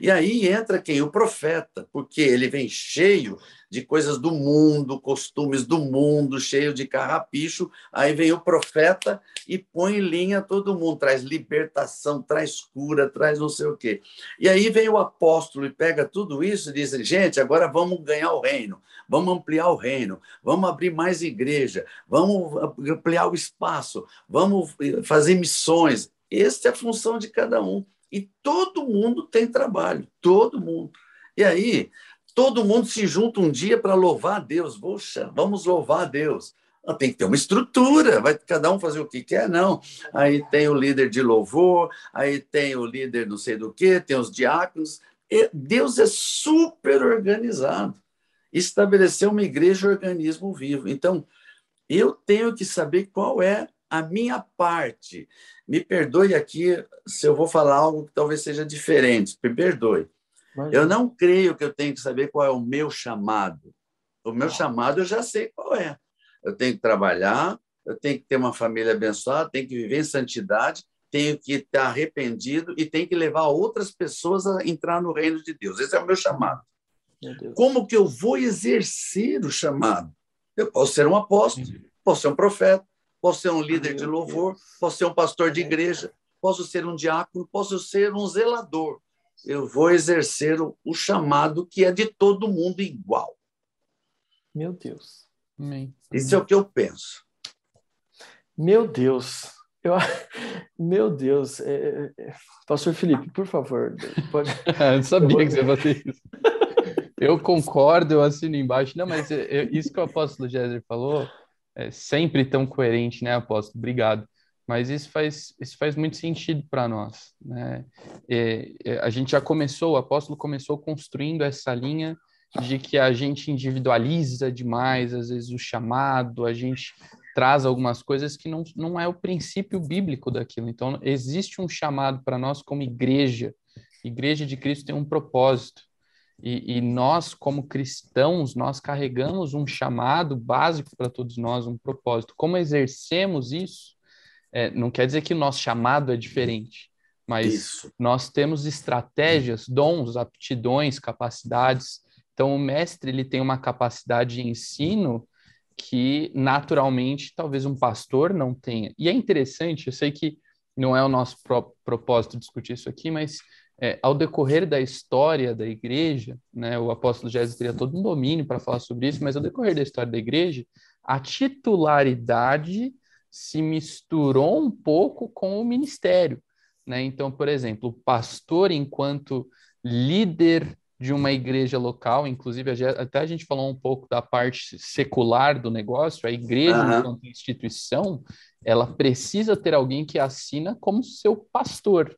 E aí entra quem? O profeta, porque ele vem cheio de coisas do mundo, costumes do mundo, cheio de carrapicho. Aí vem o profeta e põe em linha todo mundo, traz libertação, traz cura, traz não sei o quê. E aí vem o apóstolo e pega tudo isso e diz: gente, agora vamos ganhar o reino, vamos ampliar o reino, vamos abrir mais igreja, vamos ampliar o espaço, vamos fazer missões. Essa é a função de cada um. E todo mundo tem trabalho, todo mundo. E aí, todo mundo se junta um dia para louvar a Deus. Poxa, vamos louvar a Deus. Tem que ter uma estrutura, vai cada um fazer o que quer, não. Aí tem o líder de louvor, aí tem o líder não sei do que, tem os diáconos. Deus é super organizado. Estabeleceu uma igreja organismo vivo. Então, eu tenho que saber qual é a minha parte. Me perdoe aqui se eu vou falar algo que talvez seja diferente, me perdoe. Imagina. Eu não creio que eu tenho que saber qual é o meu chamado. O meu chamado eu já sei qual é. Eu tenho que trabalhar, eu tenho que ter uma família abençoada, tenho que viver em santidade, tenho que estar arrependido e tenho que levar outras pessoas a entrar no reino de Deus. Esse é o meu chamado. Meu. Como que eu vou exercer o chamado? Eu posso ser um apóstolo, posso ser um profeta, posso ser um líder de louvor, posso ser um pastor de igreja, posso ser um diácono, posso ser um zelador. Eu vou exercer o, o chamado que é de todo mundo igual. Meu Deus. Amém. Isso é o que eu penso. Meu Deus. Eu... Meu Deus. É, é, é, Pastor Felipe, por favor, pode. eu sabia que você ia fazer isso. Eu concordo, eu assino embaixo. Não, mas é- é- isso que o apóstolo Géser falou é sempre tão coerente, né, apóstolo? Obrigado. Mas isso faz, isso faz muito sentido para nós, né? É, é, a gente já começou, o apóstolo começou construindo essa linha de que a gente individualiza demais, às vezes, o chamado, a gente traz algumas coisas que não, não é o princípio bíblico daquilo. Então, existe um chamado para nós como igreja. Igreja de Cristo tem um propósito. E, e nós, como cristãos, nós carregamos um chamado básico para todos nós, um propósito. Como exercemos isso, é, não quer dizer que o nosso chamado é diferente, mas Isso. nós temos estratégias, dons, aptidões, capacidades. Então, o mestre ele tem uma capacidade de ensino que, naturalmente, talvez um pastor não tenha. E é interessante, eu sei que não é o nosso pró- propósito discutir isso aqui, mas é, ao decorrer da história da igreja, né, o apóstolo Jesus teria todo um domínio para falar sobre isso, mas ao decorrer da história da igreja, a titularidade se misturou um pouco com o ministério. Né? Então, por exemplo, o pastor, enquanto líder de uma igreja local, inclusive até a gente falou um pouco da parte secular do negócio, a igreja, Aham. enquanto instituição, ela precisa ter alguém que assina como seu pastor.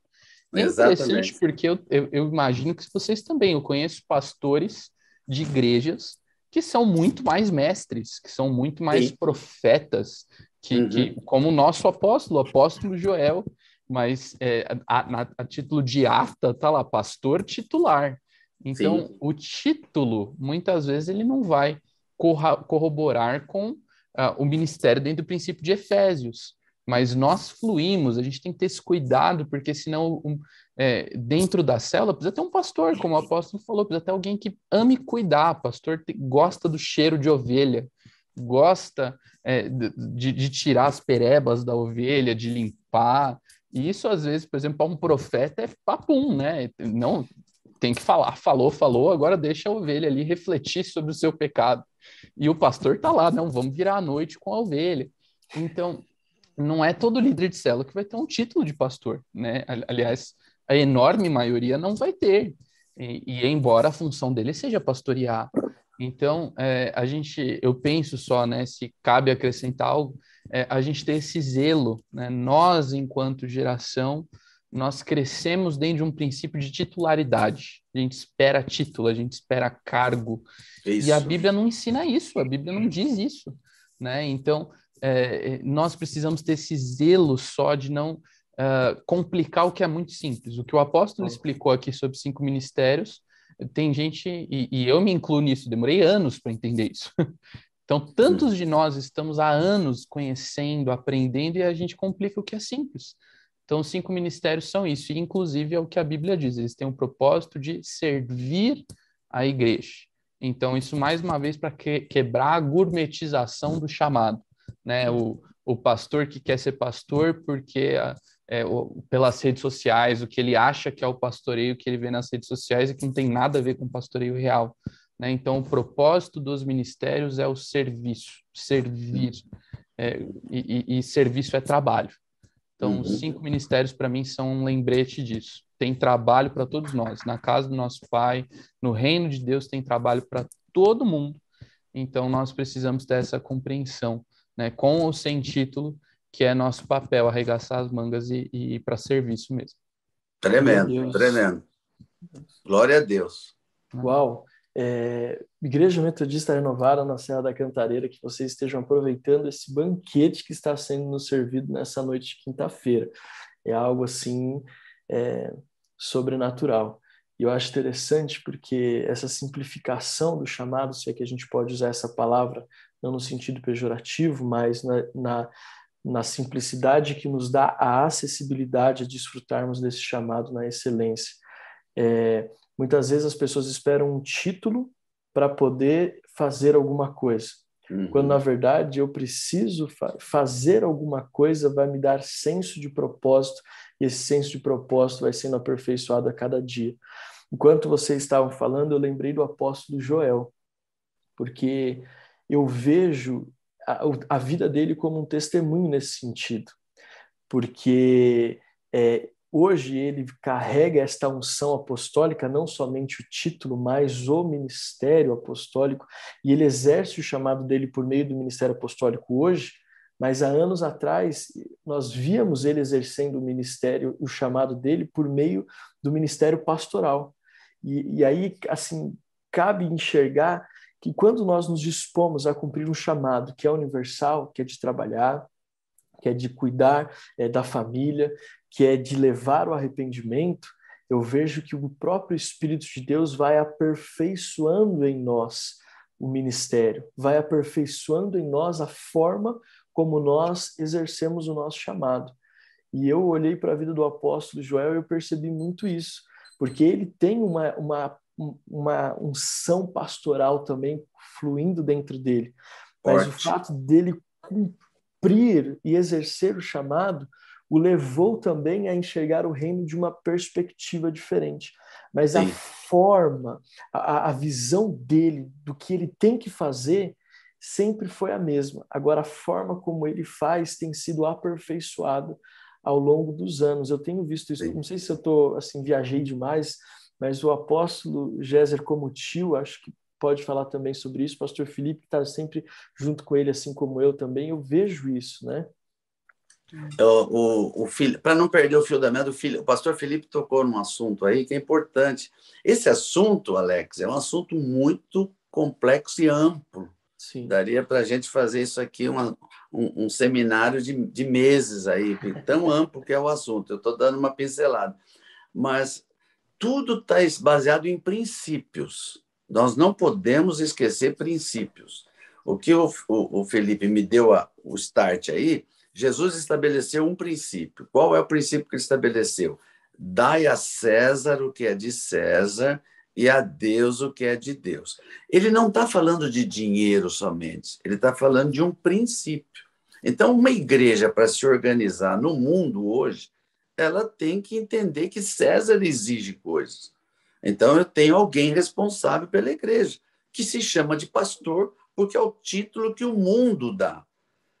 É interessante porque eu, eu, eu imagino que vocês também, eu conheço pastores de igrejas que são muito mais mestres, que são muito mais Sim. profetas, que, Uhum. que como o nosso apóstolo, o apóstolo Joel, mas é, a, na- a título de ata tá lá, pastor titular. Então, Sim. o título, muitas vezes, ele não vai corroborar com ah, o ministério dentro do princípio de Efésios. Mas nós fluímos, a gente tem que ter esse cuidado, porque senão, um, é, dentro da célula, precisa ter um pastor, como o apóstolo falou, precisa ter alguém que ame cuidar. Pastor te- gosta do cheiro de ovelha, gosta é, de, de tirar as perebas da ovelha, de limpar. E isso, às vezes, por exemplo, para um profeta é papum, né? Não tem que falar, falou, falou, agora deixa a ovelha ali refletir sobre o seu pecado. E o pastor tá lá, não, vamos virar a noite com a ovelha. Então, não é todo líder de célula que vai ter um título de pastor, né? Ali- Aliás, a enorme maioria não vai ter. E, e embora a função dele seja pastorear. Então, é, a gente, eu penso só, né, se cabe acrescentar algo, é, a gente ter esse zelo, né? Nós, enquanto geração, nós crescemos dentro de um princípio de titularidade. A gente espera título, a gente espera cargo, Isso. e a Bíblia não ensina isso, a Bíblia não diz isso, né? Então, é, nós precisamos ter esse zelo só de não ah, complicar o que é muito simples. O que o apóstolo explicou aqui sobre cinco ministérios, tem gente, e, e eu me incluo nisso, demorei anos para entender isso. Então, tantos de nós estamos há anos conhecendo, aprendendo, e a gente complica o que é simples. Então, os cinco ministérios são isso, e inclusive é o que a Bíblia diz, eles têm o propósito de servir a igreja. Então, isso mais uma vez para que, quebrar a gourmetização do chamado, né? O, o pastor que quer ser pastor porque ah, é, o- pelas redes sociais, o que ele acha que é o pastoreio que ele vê nas redes sociais e que não tem nada a ver com o pastoreio real. Né? Então, o propósito dos ministérios é o serviço, servir. É, e, e- e serviço é trabalho. Então, os Uhum. cinco ministérios, para mim, são um lembrete disso. Tem trabalho para todos nós. Na casa do nosso Pai, no reino de Deus, tem trabalho para todo mundo. Então, nós precisamos ter essa compreensão, né? com ou sem título, que é nosso papel, arregaçar as mangas e, e ir para serviço mesmo. Tremendo, tremendo. Glória a Deus. Uau! É, Igreja Metodista Renovada na Serra da Cantareira, que vocês estejam aproveitando esse banquete que está sendo nos servido nessa noite de quinta-feira. É algo assim é, sobrenatural. E eu acho interessante porque essa simplificação do chamado, se é que a gente pode usar essa palavra, não no sentido pejorativo, mas na, na, na simplicidade que nos dá a acessibilidade a desfrutarmos desse chamado na excelência. É, muitas vezes as pessoas esperam um título para poder fazer alguma coisa. Uhum. Quando na verdade eu preciso fa fazer alguma coisa vai me dar senso de propósito e esse senso de propósito vai sendo aperfeiçoado a cada dia. Enquanto vocês estavam falando, eu lembrei do apóstolo Joel, porque eu vejo a, a vida dele como um testemunho nesse sentido, porque é, hoje ele carrega esta unção apostólica, não somente o título, mas o ministério apostólico, e ele exerce o chamado dele por meio do ministério apostólico hoje, mas há anos atrás nós víamos ele exercendo o ministério, o chamado dele por meio do ministério pastoral. E, e aí, assim, cabe enxergar que quando nós nos dispomos a cumprir um chamado que é universal, que é de trabalhar, que é de cuidar é, da família, que é de levar o arrependimento, eu vejo que o próprio Espírito de Deus vai aperfeiçoando em nós o ministério, vai aperfeiçoando em nós a forma como nós exercemos o nosso chamado. E eu olhei para a vida do apóstolo Joel e eu percebi muito isso, porque ele tem uma, uma, uma unção pastoral também fluindo dentro dele. Mas Forte. o fato dele cumprir e exercer o chamado o levou também a enxergar o reino de uma perspectiva diferente. Mas Sim. a forma, a, a visão dele do que ele tem que fazer sempre foi a mesma. Agora, a forma como ele faz tem sido aperfeiçoada ao longo dos anos. Eu tenho visto isso. Sim. Não sei se eu tô assim viajei demais, mas o apóstolo Géser como tio, acho que pode falar também sobre isso. O pastor Felipe está sempre junto com ele, assim como eu também. Eu vejo isso, né? O, o, o para não perder o fio da meada, o, filho, o pastor Felipe tocou num assunto aí que é importante. Esse assunto, Alex, é um assunto muito complexo e amplo. Sim. Daria para a gente fazer isso aqui uma, um, um, seminário de, de meses aí, tão amplo que é o assunto. Eu estou dando uma pincelada. Mas tudo está baseado em princípios. Nós não podemos esquecer princípios. O que o, o, o Felipe me deu a, o start aí Jesus estabeleceu um princípio. Qual é o princípio que ele estabeleceu? Dai a César o que é de César e a Deus o que é de Deus. Ele não está falando de dinheiro somente, ele está falando de um princípio. Então, uma igreja, para se organizar no mundo hoje, ela tem que entender que César exige coisas. Então, eu tenho alguém responsável pela igreja, que se chama de pastor, porque é o título que o mundo dá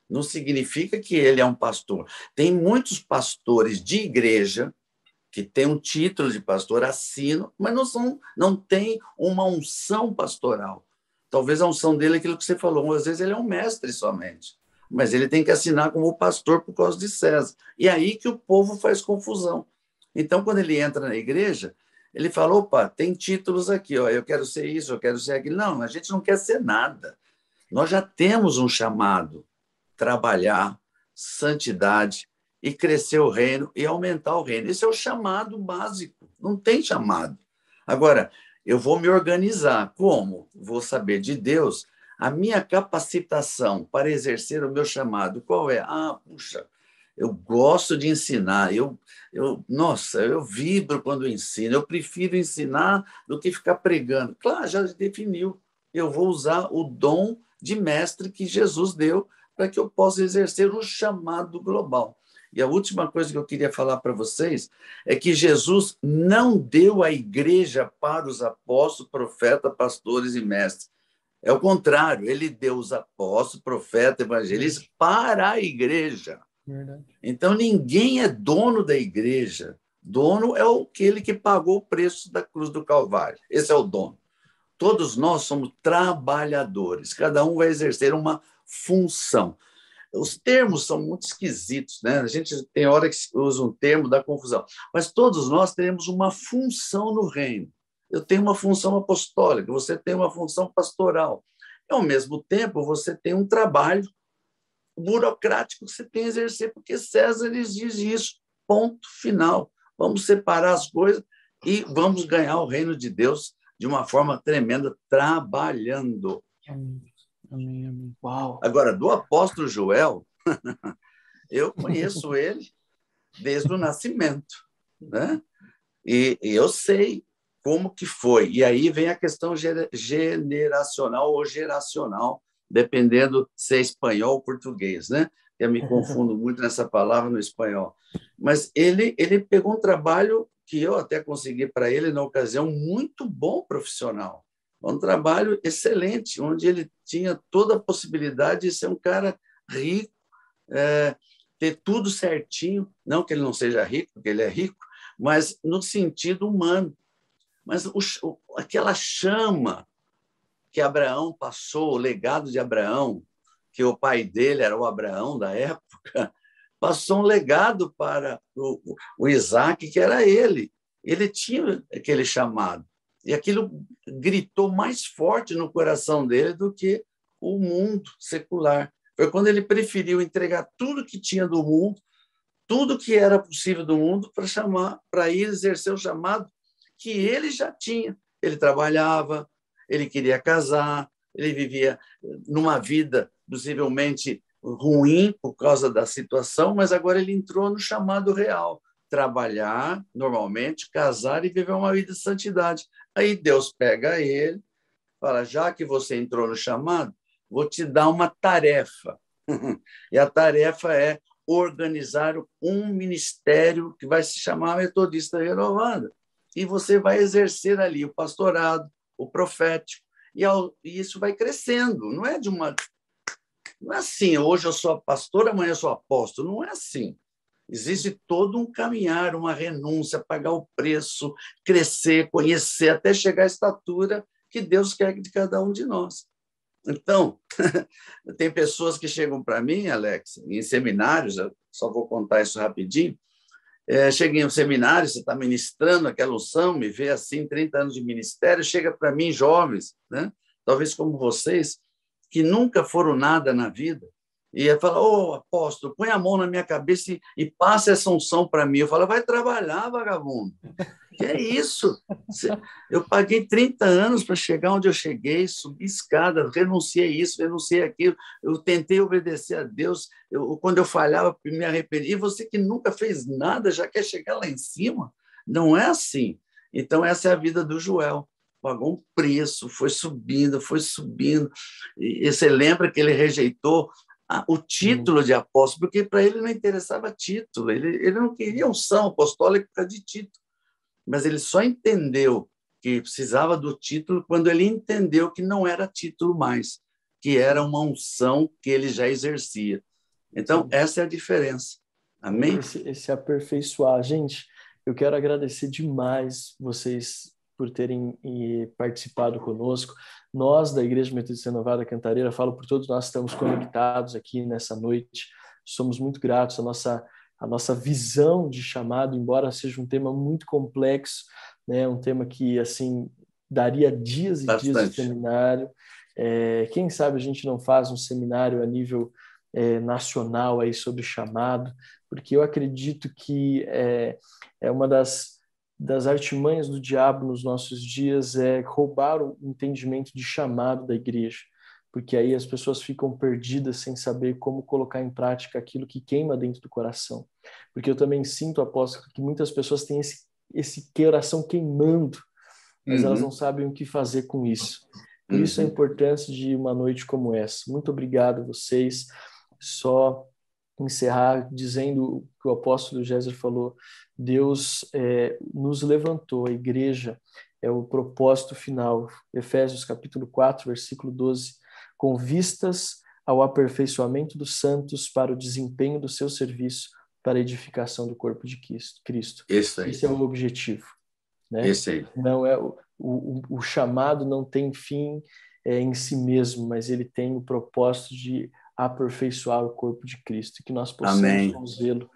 não significa que ele é um pastor. Tem muitos pastores de igreja que têm um título de pastor, assinam, mas não são, não tem uma unção pastoral. Talvez a unção dele é aquilo que você falou, às vezes ele é um mestre somente, mas ele tem que assinar como pastor por causa de César. E aí que o povo faz confusão. Então, quando ele entra na igreja, ele fala: opa, tem títulos aqui, ó, eu quero ser isso, eu quero ser aquilo. Não, a gente não quer ser nada. Nós já temos um chamado trabalhar, santidade e crescer o reino e aumentar o reino. Esse é o chamado básico, não tem chamado. Agora, eu vou me organizar. Como? Vou saber de Deus a minha capacitação para exercer o meu chamado. Qual é? Ah, puxa, eu gosto de ensinar. Eu, eu, nossa, eu vibro quando ensino. Eu prefiro ensinar do que ficar pregando. Claro, já definiu. Eu vou usar o dom de mestre que Jesus deu para que eu possa exercer o chamado global. E a última coisa que eu queria falar para vocês é que Jesus não deu a igreja para os apóstolos, profetas, pastores e mestres. É o contrário, ele deu os apóstolos, profetas, evangelistas para a igreja. Verdade. Então ninguém é dono da igreja. Dono é aquele que pagou o preço da cruz do Calvário. Esse é o dono. Todos nós somos trabalhadores. Cada um vai exercer uma função. Os termos são muito esquisitos, né? A gente tem hora que usa um termo da confusão, mas todos nós temos uma função no reino. Eu tenho uma função apostólica, você tem uma função pastoral. E, ao mesmo tempo, você tem um trabalho burocrático que você tem a exercer, porque César exige isso. Ponto final. Vamos separar as coisas e vamos ganhar o reino de Deus de uma forma tremenda, trabalhando. Amém, amém. amém. Uau! Agora, do apóstolo Joel, eu conheço ele desde o nascimento, né? E, e eu sei como que foi. E aí vem a questão gera- generacional ou geracional, dependendo se é espanhol ou português, né? Eu me confundo muito nessa palavra no espanhol. Mas ele ele pegou um trabalho que eu até consegui para ele na ocasião muito bom profissional. Um trabalho excelente, onde ele tinha toda a possibilidade de ser um cara rico, é, ter tudo certinho. Não que ele não seja rico, porque ele é rico, mas no sentido humano. Mas o, aquela chama que Abraão passou, o legado de Abraão, que o pai dele era o Abraão da época, passou um legado para o- o Isaac, que era ele. Ele tinha aquele chamado. E aquilo gritou mais forte no coração dele do que o mundo secular. Foi quando ele preferiu entregar tudo que tinha do mundo, tudo que era possível do mundo, para chamar, para ir exercer o chamado que ele já tinha. Ele trabalhava, ele queria casar, ele vivia numa vida possivelmente ruim por causa da situação, mas agora ele entrou no chamado real. Trabalhar normalmente, casar e viver uma vida de santidade. Aí Deus pega ele, fala: já que você entrou no chamado, vou te dar uma tarefa. e a tarefa é organizar um ministério que vai se chamar Metodista Renovada. E você vai exercer ali o pastorado, o profético, e, isso vai crescendo. Não é de uma. Não é assim, hoje eu sou pastor, amanhã eu sou apóstolo. Não é assim. Existe todo um caminhar, uma renúncia, pagar o preço, crescer, conhecer, até chegar à estatura que Deus quer de cada um de nós. Então, tem pessoas que chegam para mim, Alex, em seminários, eu só vou contar isso rapidinho. É, chega em um seminário, você está ministrando aquela unção, me vê assim, 30 anos de ministério, chega para mim jovens, né? talvez como vocês, que nunca foram nada na vida, e fala, ô oh, apóstolo, põe a mão na minha cabeça e, e passa essa unção para mim. Eu falo, vai trabalhar, vagabundo. Que é isso? Eu paguei 30 anos para chegar onde eu cheguei, subi escada, renunciei isso, renunciei aquilo, eu tentei obedecer a Deus, eu, quando eu falhava, me arrependi. E você que nunca fez nada, já quer chegar lá em cima? Não é assim. Então, essa é a vida do Joel. Pagou um preço, foi subindo, foi subindo. E você lembra que ele rejeitou o título de apóstolo, porque para ele não interessava título, ele, ele não queria unção apostólica por causa de título, mas ele só entendeu que precisava do título quando ele entendeu que não era título mais, que era uma unção que ele já exercia. Então, essa é a diferença. Amém? Esse, esse aperfeiçoar. Gente, eu quero agradecer demais vocês por terem participado conosco. Nós, da Igreja Metodista Renovada Cantareira, falo por todos nós que estamos conectados aqui nessa noite, somos muito gratos. A nossa, a nossa visão de chamado, embora seja um tema muito complexo, né, um tema que, assim, daria dias e Bastante. dias de seminário. É, quem sabe a gente não faz um seminário a nível é, nacional aí sobre chamado, porque eu acredito que é, é uma das das artimanhas do diabo nos nossos dias é roubar o entendimento de chamado da igreja, porque aí as pessoas ficam perdidas sem saber como colocar em prática aquilo que queima dentro do coração. Porque eu também sinto, apóstolo, que muitas pessoas têm esse, esse coração queimando, mas uhum. elas não sabem o que fazer com isso. Por uhum. isso a importância de uma noite como essa. Muito obrigado a vocês. Só encerrar dizendo o que o apóstolo Géser falou, Deus é, nos levantou, a igreja é o propósito final, Efésios capítulo 4, versículo 12, com vistas ao aperfeiçoamento dos santos para o desempenho do seu serviço para a edificação do corpo de Cristo. Esse, aí. Esse é o objetivo. Né? Esse aí. Não é o, o, o chamado não tem fim é, em si mesmo, mas ele tem o propósito de aperfeiçoar o corpo de Cristo, que nós possamos vê-lo,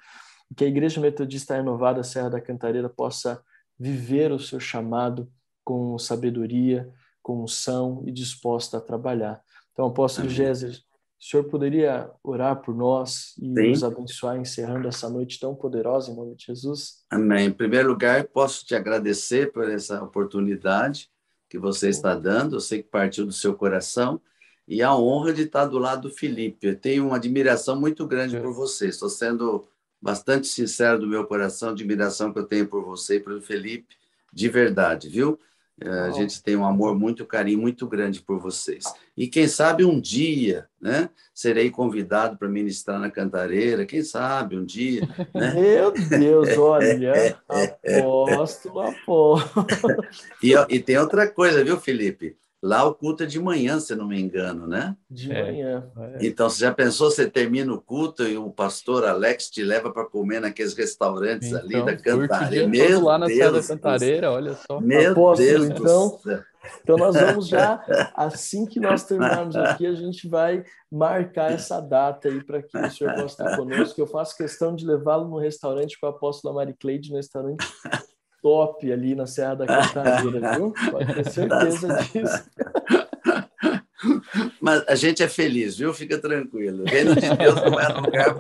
que a Igreja Metodista Renovada Serra da Cantareira possa viver o seu chamado com sabedoria, com unção e disposta a trabalhar. Então, apóstolo Géser, o senhor poderia orar por nós e Sim. nos abençoar encerrando essa noite tão poderosa em nome de Jesus? Amém. Em primeiro lugar, posso te agradecer por essa oportunidade que você está dando. Eu sei que partiu do seu coração e a honra de estar do lado do Felipe. Eu tenho uma admiração muito grande por você. Estou sendo bastante sincero do meu coração, admiração que eu tenho por você e pelo Felipe, de verdade, viu? A gente tem um amor muito carinho muito grande por vocês. E quem sabe um dia, né, serei convidado para ministrar na Cantareira, quem sabe um dia, né? Meu Deus, olha, apóstolo, apóstolo. E, ó, e tem outra coisa, viu, Felipe? Lá o culto é de manhã, se não me engano, né? De É. manhã. Então, você já pensou, você termina o culto e o pastor Alex te leva para comer naqueles restaurantes ali Então, da curte o Cantareira? Meu lá na da Deus, do Cantareira, olha só. Meu Apóstolo, Deus então. Então, nós vamos já, assim que nós terminarmos aqui, a gente vai marcar essa data aí para que o senhor possa estar conosco. Eu faço questão de levá-lo no restaurante com a apóstola Mari Cleide, no restaurante top ali na Serra da Cantareira, viu? Pode ter certeza disso. Mas a gente é feliz, viu? Fica tranquilo. O reino de Deus não é lugar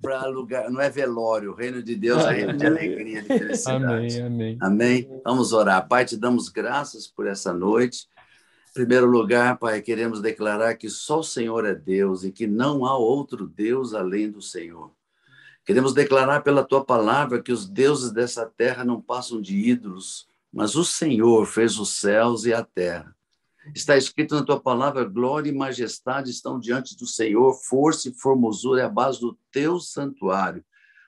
para lugar, não é velório. O reino de Deus é reino de alegria, de felicidade. Amém, amém. Amém? Vamos orar. Pai, te damos graças por essa noite. Em primeiro lugar, Pai, queremos declarar que só o Senhor é Deus e que não há outro Deus além do Senhor. Queremos declarar pela tua palavra que os deuses dessa terra não passam de ídolos, mas o Senhor fez os céus e a terra. Está escrito na tua palavra: glória e majestade estão diante do Senhor, força e formosura é a base do teu santuário.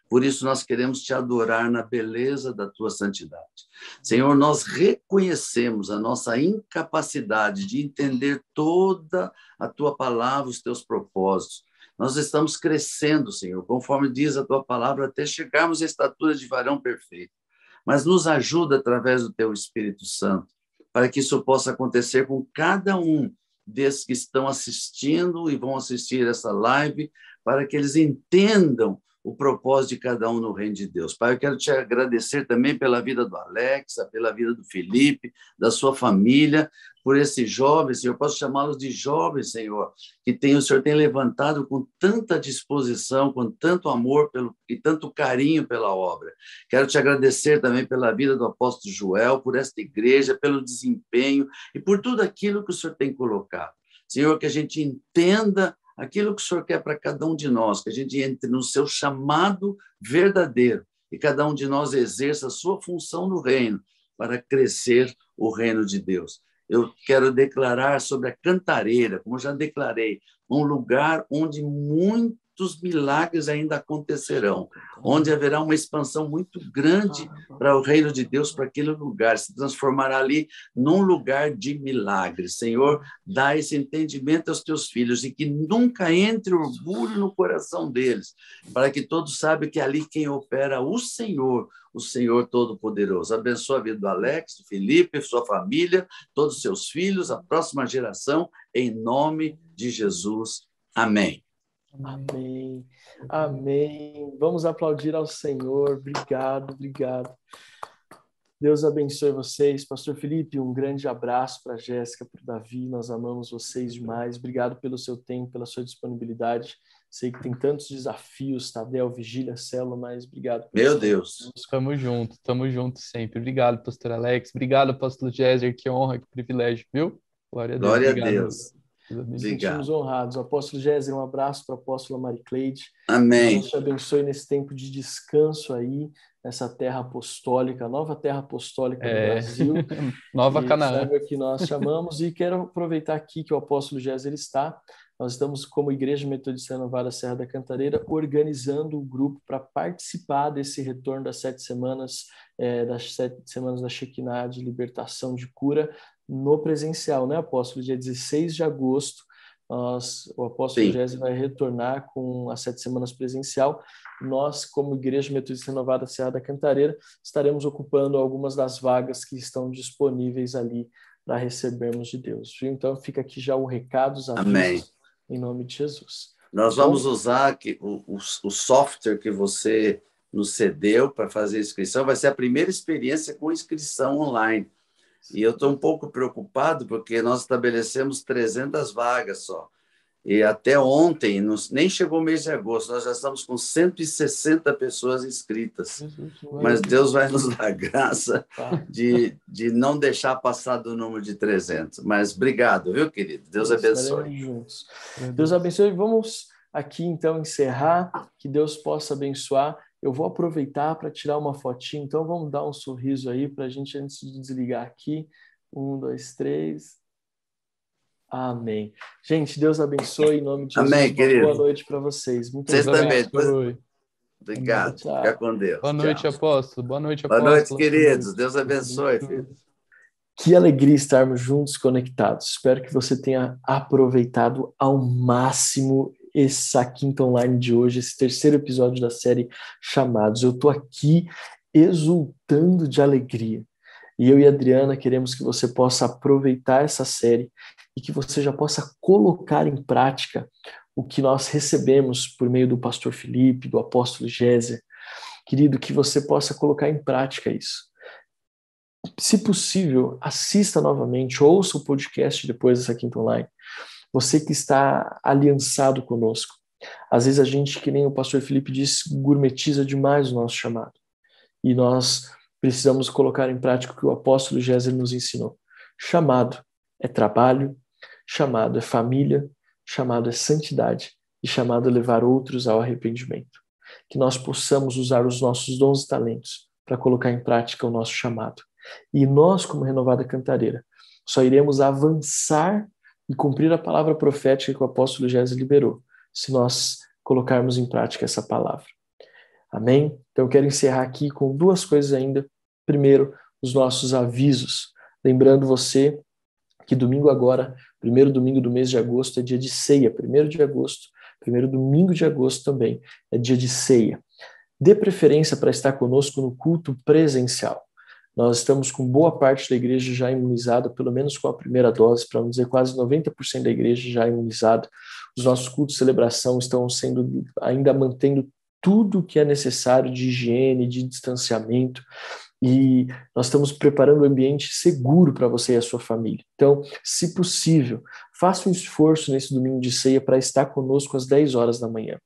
Por isso, nós queremos te adorar na beleza da tua santidade. Senhor, nós reconhecemos a nossa incapacidade de entender toda a tua palavra, os teus propósitos. Nós estamos crescendo, Senhor, conforme diz a tua palavra, até chegarmos à estatura de varão perfeito. Mas nos ajuda através do teu Espírito Santo, para que isso possa acontecer com cada um desses que estão assistindo e vão assistir essa live, para que eles entendam o propósito de cada um no reino de Deus. Pai, eu quero te agradecer também pela vida do Alexa, pela vida do Felipe, da sua família, por esses jovens, Senhor, eu posso chamá-los de jovens, Senhor, que tem, o Senhor tem levantado com tanta disposição, com tanto amor pelo, e tanto carinho pela obra. Quero te agradecer também pela vida do apóstolo Joel, por esta igreja, pelo desempenho e por tudo aquilo que o Senhor tem colocado. Senhor, que a gente entenda aquilo que o Senhor quer para cada um de nós, que a gente entre no seu chamado verdadeiro e cada um de nós exerça a sua função no reino para crescer o reino de Deus. Eu quero declarar sobre a cantareira, como já declarei, um lugar onde muitos milagres ainda acontecerão, onde haverá uma expansão muito grande para o reino de Deus, para aquele lugar, se transformará ali num lugar de milagres. Senhor, dá esse entendimento aos teus filhos e que nunca entre orgulho no coração deles, para que todos saibam que ali quem opera o Senhor, o Senhor Todo-Poderoso. Abençoa a vida do Alex, do Felipe, sua família, todos os seus filhos, a próxima geração, em nome de Jesus. Amém. Amém. Amém. Vamos aplaudir ao Senhor. Obrigado, obrigado. Deus abençoe vocês. Pastor Felipe, um grande abraço para a Jéssica, para o Davi. Nós amamos vocês demais. Obrigado pelo seu tempo, pela sua disponibilidade. Sei que tem tantos desafios, Tadel, Vigília, Célula, mas obrigado. Meu Deus. Tamo junto, tamo junto sempre. Obrigado, pastor Alex. Obrigado, apóstolo Jézer. Que honra, que privilégio, viu? Glória a Deus. Glória a Obrigado. Deus. Deus. Nos sentimos honrados. O apóstolo Géser, um abraço para a apóstola Maricleide. Amém. Deus te abençoe nesse tempo de descanso aí, nessa terra apostólica, nova terra apostólica É. do Brasil. Nova E Canaã. que nós chamamos e quero aproveitar aqui que o apóstolo Géser está. Nós estamos, como Igreja Metodista Renovada Serra da Cantareira, organizando o grupo para participar desse retorno das sete semanas, eh, das sete semanas da Shekinah, de libertação, de cura, no presencial, né, apóstolo? Dia 16 de agosto, nós, o apóstolo. Géser vai retornar com as sete semanas presencial. Nós, como Igreja Metodista Renovada Serra da Cantareira, estaremos ocupando algumas das vagas que estão disponíveis ali para recebermos de Deus. Viu? Então fica aqui já o recado, os avisos, Amém. em nome de Jesus. Nós vamos usar que, o, o, o software que você nos cedeu para fazer a inscrição. Vai ser a primeira experiência com inscrição online. E eu estou um pouco preocupado porque nós estabelecemos 300 vagas só. E até ontem, nos- nem chegou o mês de agosto, nós já estamos com 160 pessoas inscritas. Mas Deus vai nos dar graça de, de não deixar passar do número de 300. Mas obrigado, viu, querido? Deus abençoe. Juntos. Deus abençoe. Vamos aqui então encerrar. Que Deus possa abençoar. Eu vou aproveitar para tirar uma fotinha, então vamos dar um sorriso aí para a gente antes de desligar aqui. Um, dois, três. Amém. Gente, Deus abençoe em nome de Jesus. Amém, querido. Boa noite para vocês. Muito Vocês obrigado. também. Oi. Obrigado. Tchau. Fica com Deus. Boa noite, Tchau. apóstolo. Boa noite, Boa apóstolo. noite, queridos. Deus abençoe, filho. Que alegria estarmos juntos, conectados. Espero que você tenha aproveitado ao máximo essa quinta online de hoje, esse terceiro episódio da série Chamados. Eu estou aqui exultando de alegria. E eu e a Adriana queremos que você possa aproveitar essa série e que você já possa colocar em prática o que nós recebemos por meio do pastor Felipe, do apóstolo Géser. Querido, que você possa colocar em prática isso se possível, assista novamente, ouça o podcast depois dessa quinta online. Você que está aliançado conosco. Às vezes a gente, que nem o pastor Felipe disse, gourmetiza demais o nosso chamado. E nós precisamos colocar em prática o que o apóstolo Géser nos ensinou. Chamado é trabalho, chamado é família, chamado é santidade e chamado é levar outros ao arrependimento. Que nós possamos usar os nossos dons e talentos para colocar em prática o nosso chamado. E nós, como renovada cantareira, só iremos avançar e cumprir a palavra profética que o apóstolo Jesus liberou, se nós colocarmos em prática essa palavra. Amém? Então eu quero encerrar aqui com duas coisas ainda. Primeiro, os nossos avisos. Lembrando você que domingo agora, primeiro domingo do mês de agosto, é dia de ceia. Primeiro de agosto, primeiro domingo de agosto também, é dia de ceia. Dê preferência para estar conosco no culto presencial. Nós estamos com boa parte da igreja já imunizada, pelo menos com a primeira dose, para não dizer quase 90% da igreja já imunizada. Os nossos cultos de celebração estão sendo ainda mantendo tudo o que é necessário de higiene, de distanciamento, e nós estamos preparando um ambiente seguro para você e a sua família. Então, se possível, faça um esforço nesse domingo de ceia para estar conosco às 10 horas da manhã.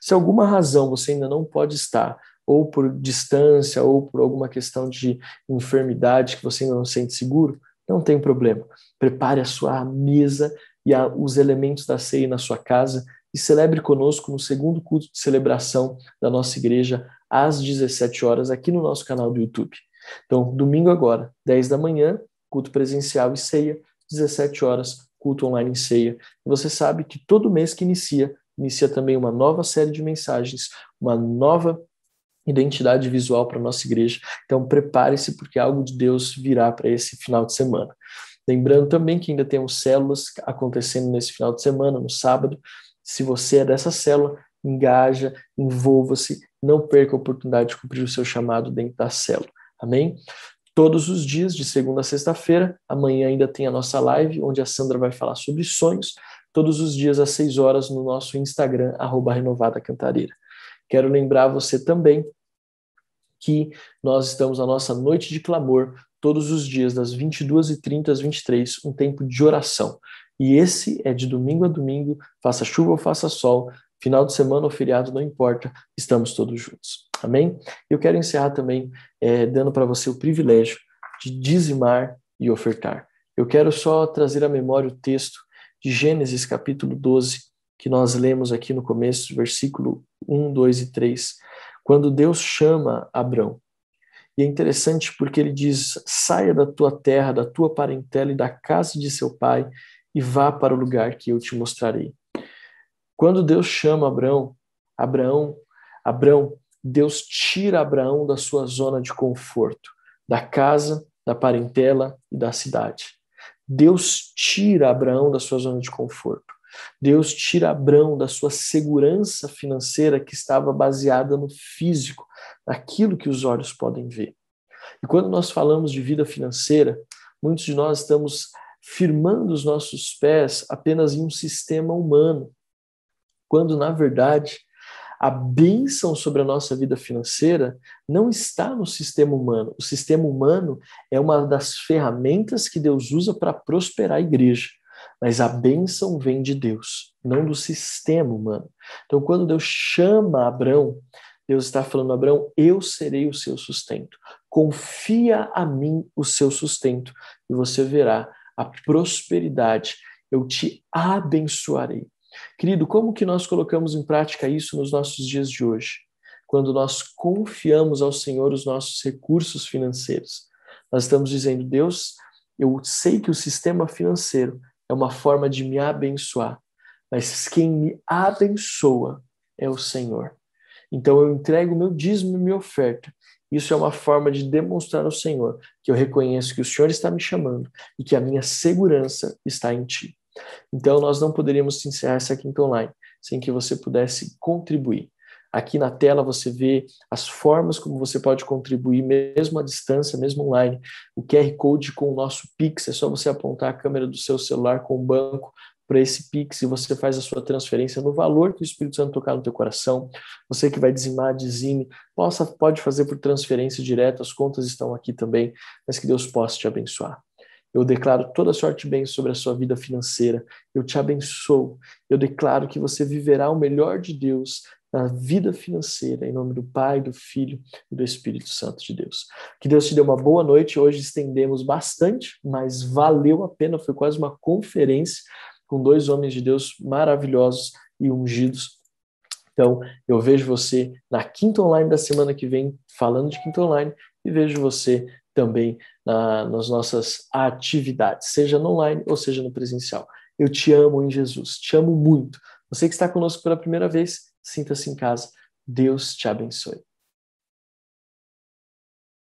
Se alguma razão você ainda não pode estar, ou por distância, ou por alguma questão de enfermidade que você ainda não sente seguro, não tem problema. Prepare a sua mesa e a, os elementos da ceia na sua casa e celebre conosco no segundo culto de celebração da nossa igreja às 17 horas aqui no nosso canal do YouTube. Então, domingo agora, 10 da manhã, culto presencial e ceia, 17 horas, culto online e ceia. E você sabe que todo mês que inicia, inicia também uma nova série de mensagens, uma nova identidade visual para a nossa igreja. Então, prepare-se, porque algo de Deus virá para esse final de semana. Lembrando também que ainda temos células acontecendo nesse final de semana, no sábado. Se você é dessa célula, engaja, envolva-se, não perca a oportunidade de cumprir o seu chamado dentro da célula. Amém? Todos os dias, de segunda a sexta-feira, amanhã ainda tem a nossa live, onde a Sandra vai falar sobre sonhos, todos os dias às seis horas no nosso Instagram, arroba Renovada Cantareira. Quero lembrar você também que nós estamos na nossa noite de clamor, todos os dias, das 22h30 às 23 um tempo de oração. E esse é de domingo a domingo, faça chuva ou faça sol, final de semana ou feriado, não importa, estamos todos juntos. Amém? Eu quero encerrar também é, dando para você o privilégio de dizimar e ofertar. Eu quero só trazer à memória o texto de Gênesis capítulo 12, que nós lemos aqui no começo, versículo 1, 2 e 3, quando Deus chama Abrão. E é interessante porque ele diz: saia da tua terra, da tua parentela e da casa de seu pai e vá para o lugar que eu te mostrarei. Quando Deus chama Abraão, Abraão, Abraão, Deus tira Abraão da sua zona de conforto, da casa, da parentela e da cidade. Deus tira Abraão da sua zona de conforto. Deus tira Abraão da sua segurança financeira que estava baseada no físico, naquilo que os olhos podem ver. E quando nós falamos de vida financeira, muitos de nós estamos firmando os nossos pés apenas em um sistema humano, quando na verdade a bênção sobre a nossa vida financeira não está no sistema humano. O sistema humano é uma das ferramentas que Deus usa para prosperar a igreja. Mas a bênção vem de Deus, não do sistema humano. Então, quando Deus chama Abraão, Deus está falando, Abraão, eu serei o seu sustento. Confia a mim o seu sustento e você verá a prosperidade. Eu te abençoarei. Querido, como que nós colocamos em prática isso nos nossos dias de hoje? Quando nós confiamos ao Senhor os nossos recursos financeiros. Nós estamos dizendo, Deus, eu sei que o sistema financeiro é uma forma de me abençoar, mas quem me abençoa é o Senhor. Então eu entrego meu dízimo e minha oferta. Isso é uma forma de demonstrar ao Senhor que eu reconheço que o Senhor está me chamando e que a minha segurança está em Ti. Então, nós não poderíamos encerrar essa quinta online sem que você pudesse contribuir. Aqui na tela você vê as formas como você pode contribuir, mesmo à distância, mesmo online. O QR Code com o nosso Pix, é só você apontar a câmera do seu celular com o banco para esse Pix e você faz a sua transferência no valor que o Espírito Santo tocar no teu coração. Você que vai dizimar, dizime, possa, pode fazer por transferência direta, as contas estão aqui também, mas que Deus possa te abençoar. Eu declaro toda sorte de bem sobre a sua vida financeira. Eu te abençoo. Eu declaro que você viverá o melhor de Deus na vida financeira, em nome do Pai, do Filho e do Espírito Santo de Deus. Que Deus te dê uma boa noite. Hoje estendemos bastante, mas valeu a pena. Foi quase uma conferência com dois homens de Deus maravilhosos e ungidos. Então, eu vejo você na quinta online da semana que vem, falando de quinta online, e vejo você também na, nas nossas atividades, seja no online ou seja no presencial. Eu te amo em Jesus, te amo muito. Você que está conosco pela primeira vez, sinta-se em casa. Deus te abençoe.